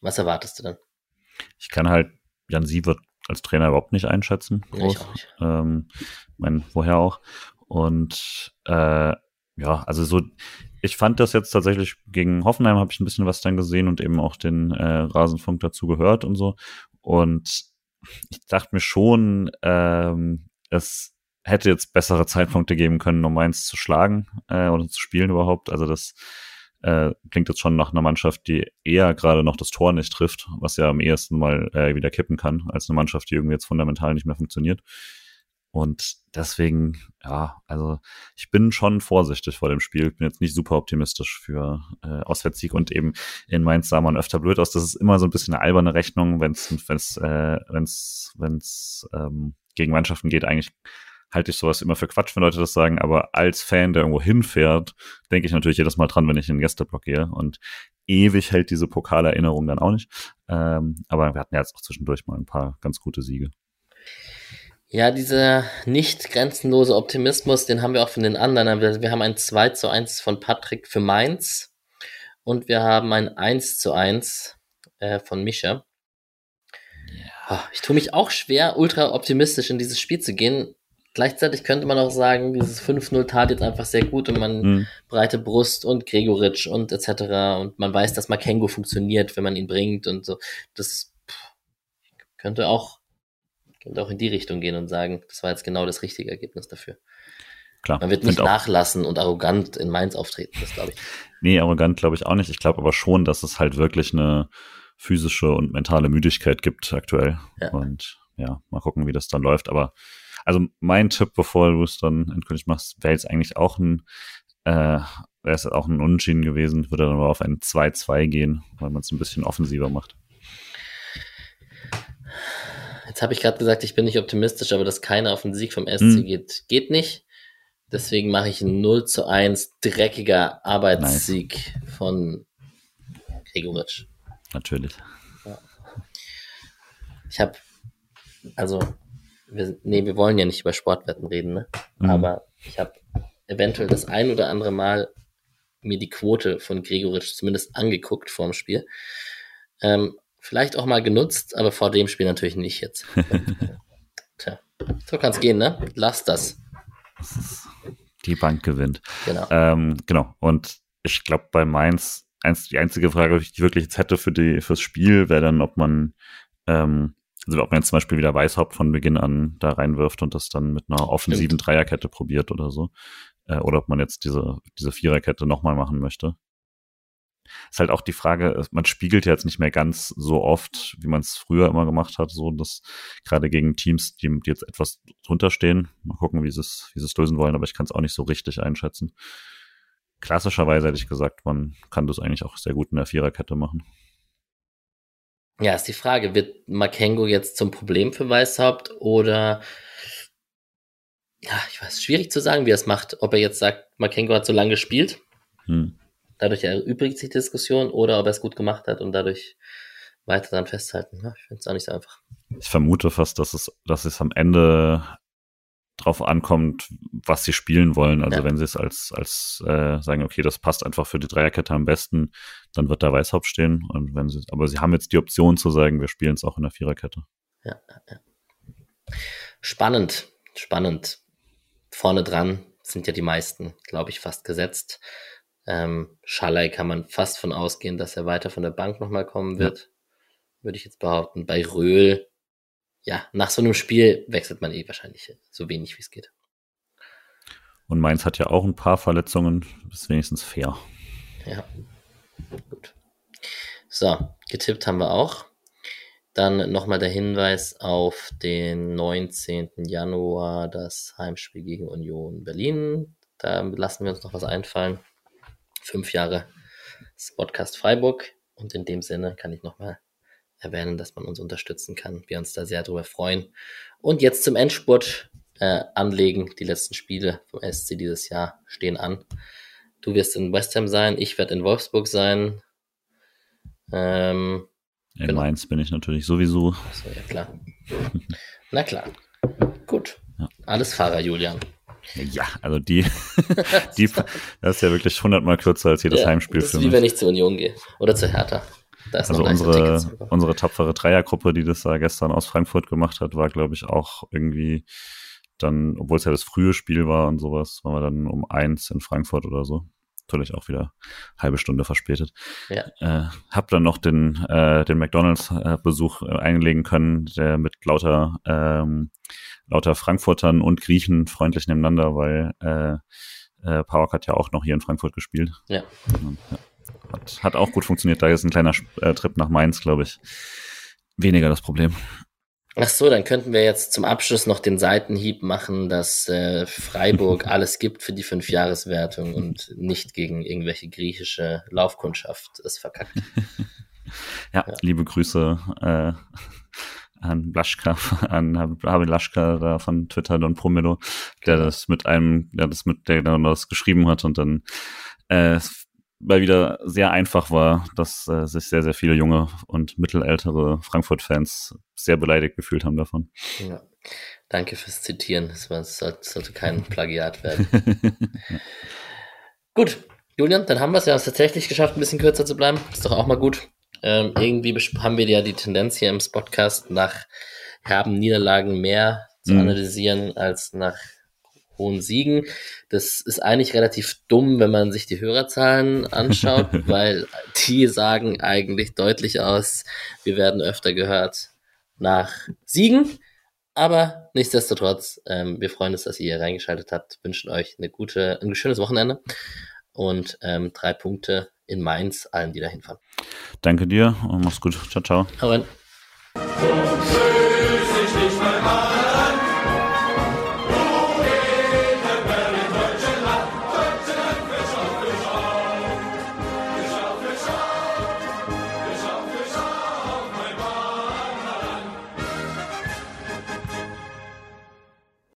Was erwartest du denn? Ich kann halt Jan Sievert als Trainer überhaupt nicht einschätzen. Groß. Ich auch nicht. Ähm, mein, woher auch. Und äh, ja, also so, ich fand das jetzt tatsächlich gegen Hoffenheim habe ich ein bisschen was dann gesehen und eben auch den äh, Rasenfunk dazu gehört und so. Und ich dachte mir schon, ähm, es hätte jetzt bessere Zeitpunkte geben können, um Mainz zu schlagen äh, oder zu spielen überhaupt. Also das äh, klingt jetzt schon nach einer Mannschaft, die eher gerade noch das Tor nicht trifft, was ja am ehesten mal äh, wieder kippen kann, als eine Mannschaft, die irgendwie jetzt fundamental nicht mehr funktioniert. Und deswegen, ja, also ich bin schon vorsichtig vor dem Spiel. Bin jetzt nicht super optimistisch für äh, Auswärtssieg und eben in Mainz sah man öfter blöd aus. Das ist immer so ein bisschen eine alberne Rechnung, wenn es wenn's, äh, wenn's, wenn's, ähm, gegen Mannschaften geht. Eigentlich halte ich sowas immer für Quatsch, wenn Leute das sagen, aber als Fan, der irgendwo hinfährt, denke ich natürlich jedes Mal dran, wenn ich in den Gästeblock gehe. Und ewig hält diese Pokalerinnerung dann auch nicht. Ähm, aber wir hatten ja jetzt auch zwischendurch mal ein paar ganz gute Siege. Ja, dieser nicht grenzenlose Optimismus, den haben wir auch von den anderen. Wir haben ein 2 zu 1 von Patrick für Mainz und wir haben ein 1 zu 1 äh, von Mischa. Ja. Ich tue mich auch schwer, ultra optimistisch in dieses Spiel zu gehen. Gleichzeitig könnte man auch sagen, dieses 5-0 tat jetzt einfach sehr gut und man mhm. breite Brust und Gregoritsch und etc. Und man weiß, dass Makengo funktioniert, wenn man ihn bringt und so. Das könnte auch könnte auch in die Richtung gehen und sagen, das war jetzt genau das richtige Ergebnis dafür. Klar. Man wird nicht nachlassen und arrogant in Mainz auftreten, das glaube ich. Nee, arrogant glaube ich auch nicht. Ich glaube aber schon, dass es halt wirklich eine physische und mentale Müdigkeit gibt aktuell. Ja. Und ja, mal gucken, wie das dann läuft. Aber also mein Tipp, bevor du es dann endgültig machst, wäre jetzt eigentlich auch ein, äh, wäre es auch ein Unentschieden gewesen, würde dann aber auf ein 2-2 gehen, weil man es ein bisschen offensiver macht. Jetzt habe ich gerade gesagt, ich bin nicht optimistisch, aber dass keiner auf den Sieg vom SC hm. geht, geht nicht. Deswegen mache ich ein 0 zu 1 dreckiger Arbeitssieg nice. von Gregoritsch. Natürlich. Ja. Ich habe, also, wir, nee, wir wollen ja nicht über Sportwetten reden, ne? Mhm. Aber ich habe eventuell das ein oder andere Mal mir die Quote von Gregoritsch zumindest angeguckt vorm Spiel. Ähm, Vielleicht auch mal genutzt, aber vor dem Spiel natürlich nicht jetzt. [laughs] Tja, so kann es gehen, ne? Lass das. Die Bank gewinnt. Genau. Ähm, genau. Und ich glaube, bei Mainz, eins, die einzige Frage, die ich wirklich jetzt hätte für die, fürs Spiel, wäre dann, ob man, ähm, also ob man jetzt zum Beispiel wieder Weißhaupt von Beginn an da reinwirft und das dann mit einer offensiven Stimmt. Dreierkette probiert oder so. Äh, oder ob man jetzt diese, diese Viererkette nochmal machen möchte. Ist halt auch die Frage, man spiegelt ja jetzt nicht mehr ganz so oft, wie man es früher immer gemacht hat, so dass gerade gegen Teams, die, die jetzt etwas drunter stehen, mal gucken, wie sie es, wie sie es lösen wollen, aber ich kann es auch nicht so richtig einschätzen. Klassischerweise hätte ich gesagt, man kann das eigentlich auch sehr gut in der Viererkette machen. Ja, ist die Frage, wird Makengo jetzt zum Problem für Weißhaupt oder ja, ich weiß, schwierig zu sagen, wie er es macht. Ob er jetzt sagt, Makengo hat so lange gespielt. Hm dadurch erübrigt sich die Diskussion oder ob er es gut gemacht hat und dadurch weiter dann festhalten. Ja, ich finde es auch nicht so einfach. Ich vermute fast, dass es, dass es am Ende drauf ankommt, was sie spielen wollen. Also ja. wenn sie es als, als äh, sagen, okay, das passt einfach für die Dreierkette am besten, dann wird da Weißhaupt stehen. Und wenn sie, aber sie haben jetzt die Option zu sagen, wir spielen es auch in der Viererkette. Ja, ja. Spannend, spannend. Vorne dran sind ja die meisten, glaube ich, fast gesetzt. Ähm, Schalay kann man fast von ausgehen, dass er weiter von der Bank nochmal kommen wird. Ja. Würde ich jetzt behaupten. Bei Röhl, ja, nach so einem Spiel wechselt man eh wahrscheinlich so wenig, wie es geht. Und Mainz hat ja auch ein paar Verletzungen, ist wenigstens fair. Ja, gut. So, getippt haben wir auch. Dann nochmal der Hinweis auf den 19. Januar, das Heimspiel gegen Union Berlin. Da lassen wir uns noch was einfallen fünf Jahre Podcast Freiburg. Und in dem Sinne kann ich nochmal erwähnen, dass man uns unterstützen kann. Wir uns da sehr darüber freuen. Und jetzt zum Endspurt äh, anlegen. Die letzten Spiele vom SC dieses Jahr stehen an. Du wirst in West Ham sein, ich werde in Wolfsburg sein. Ähm, in genau. Mainz bin ich natürlich sowieso. Achso, ja klar. [laughs] Na klar. Gut. Ja. Alles Fahrer, Julian. Ja, also die, [laughs] die, [laughs] das ist ja wirklich hundertmal kürzer als jedes ja, Heimspiel das ist für wie wenn ich zur Union gehe oder zur Hertha. Also unsere, unsere tapfere Dreiergruppe, die das da gestern aus Frankfurt gemacht hat, war, glaube ich, auch irgendwie dann, obwohl es ja das frühe Spiel war und sowas, waren wir dann um eins in Frankfurt oder so. Natürlich auch wieder halbe Stunde verspätet. Ja. Äh, hab dann noch den, äh, den McDonalds-Besuch äh, einlegen können, der mit lauter ähm, lauter Frankfurtern und Griechen freundlich nebeneinander, weil äh, äh, Park hat ja auch noch hier in Frankfurt gespielt. Ja. Ja. Hat, hat auch gut funktioniert. Da ist ein kleiner äh, Trip nach Mainz, glaube ich, weniger das Problem. Ach so, dann könnten wir jetzt zum Abschluss noch den Seitenhieb machen, dass äh, Freiburg [laughs] alles gibt für die Fünfjahreswertung und nicht gegen irgendwelche griechische Laufkundschaft es verkackt. [laughs] ja, ja, liebe Grüße äh, an Blaschka, [laughs] an Habe Laschka da von Twitter Don Promelo, der genau. das mit einem, der das mit, der das geschrieben hat und dann äh, weil wieder sehr einfach war, dass äh, sich sehr, sehr viele junge und mittelältere Frankfurt-Fans sehr beleidigt gefühlt haben davon. Ja. Danke fürs Zitieren. Das sollte, kein [laughs] Plagiat werden. Gut, Julian, dann haben wir es ja tatsächlich geschafft, ein bisschen kürzer zu bleiben. Ist doch auch mal gut. Ähm, irgendwie haben wir ja die Tendenz hier im Podcast nach herben Niederlagen mehr zu mhm. analysieren als nach hohen Siegen. Das ist eigentlich relativ dumm, wenn man sich die Hörerzahlen anschaut, [laughs] weil die sagen eigentlich deutlich aus, wir werden öfter gehört nach Siegen. Aber nichtsdestotrotz, ähm, wir freuen uns, dass ihr hier reingeschaltet habt, wünschen euch eine gute, ein schönes Wochenende und ähm, drei Punkte in Mainz, allen, die da hinfahren. Danke dir und mach's gut. Ciao, ciao. Hau rein.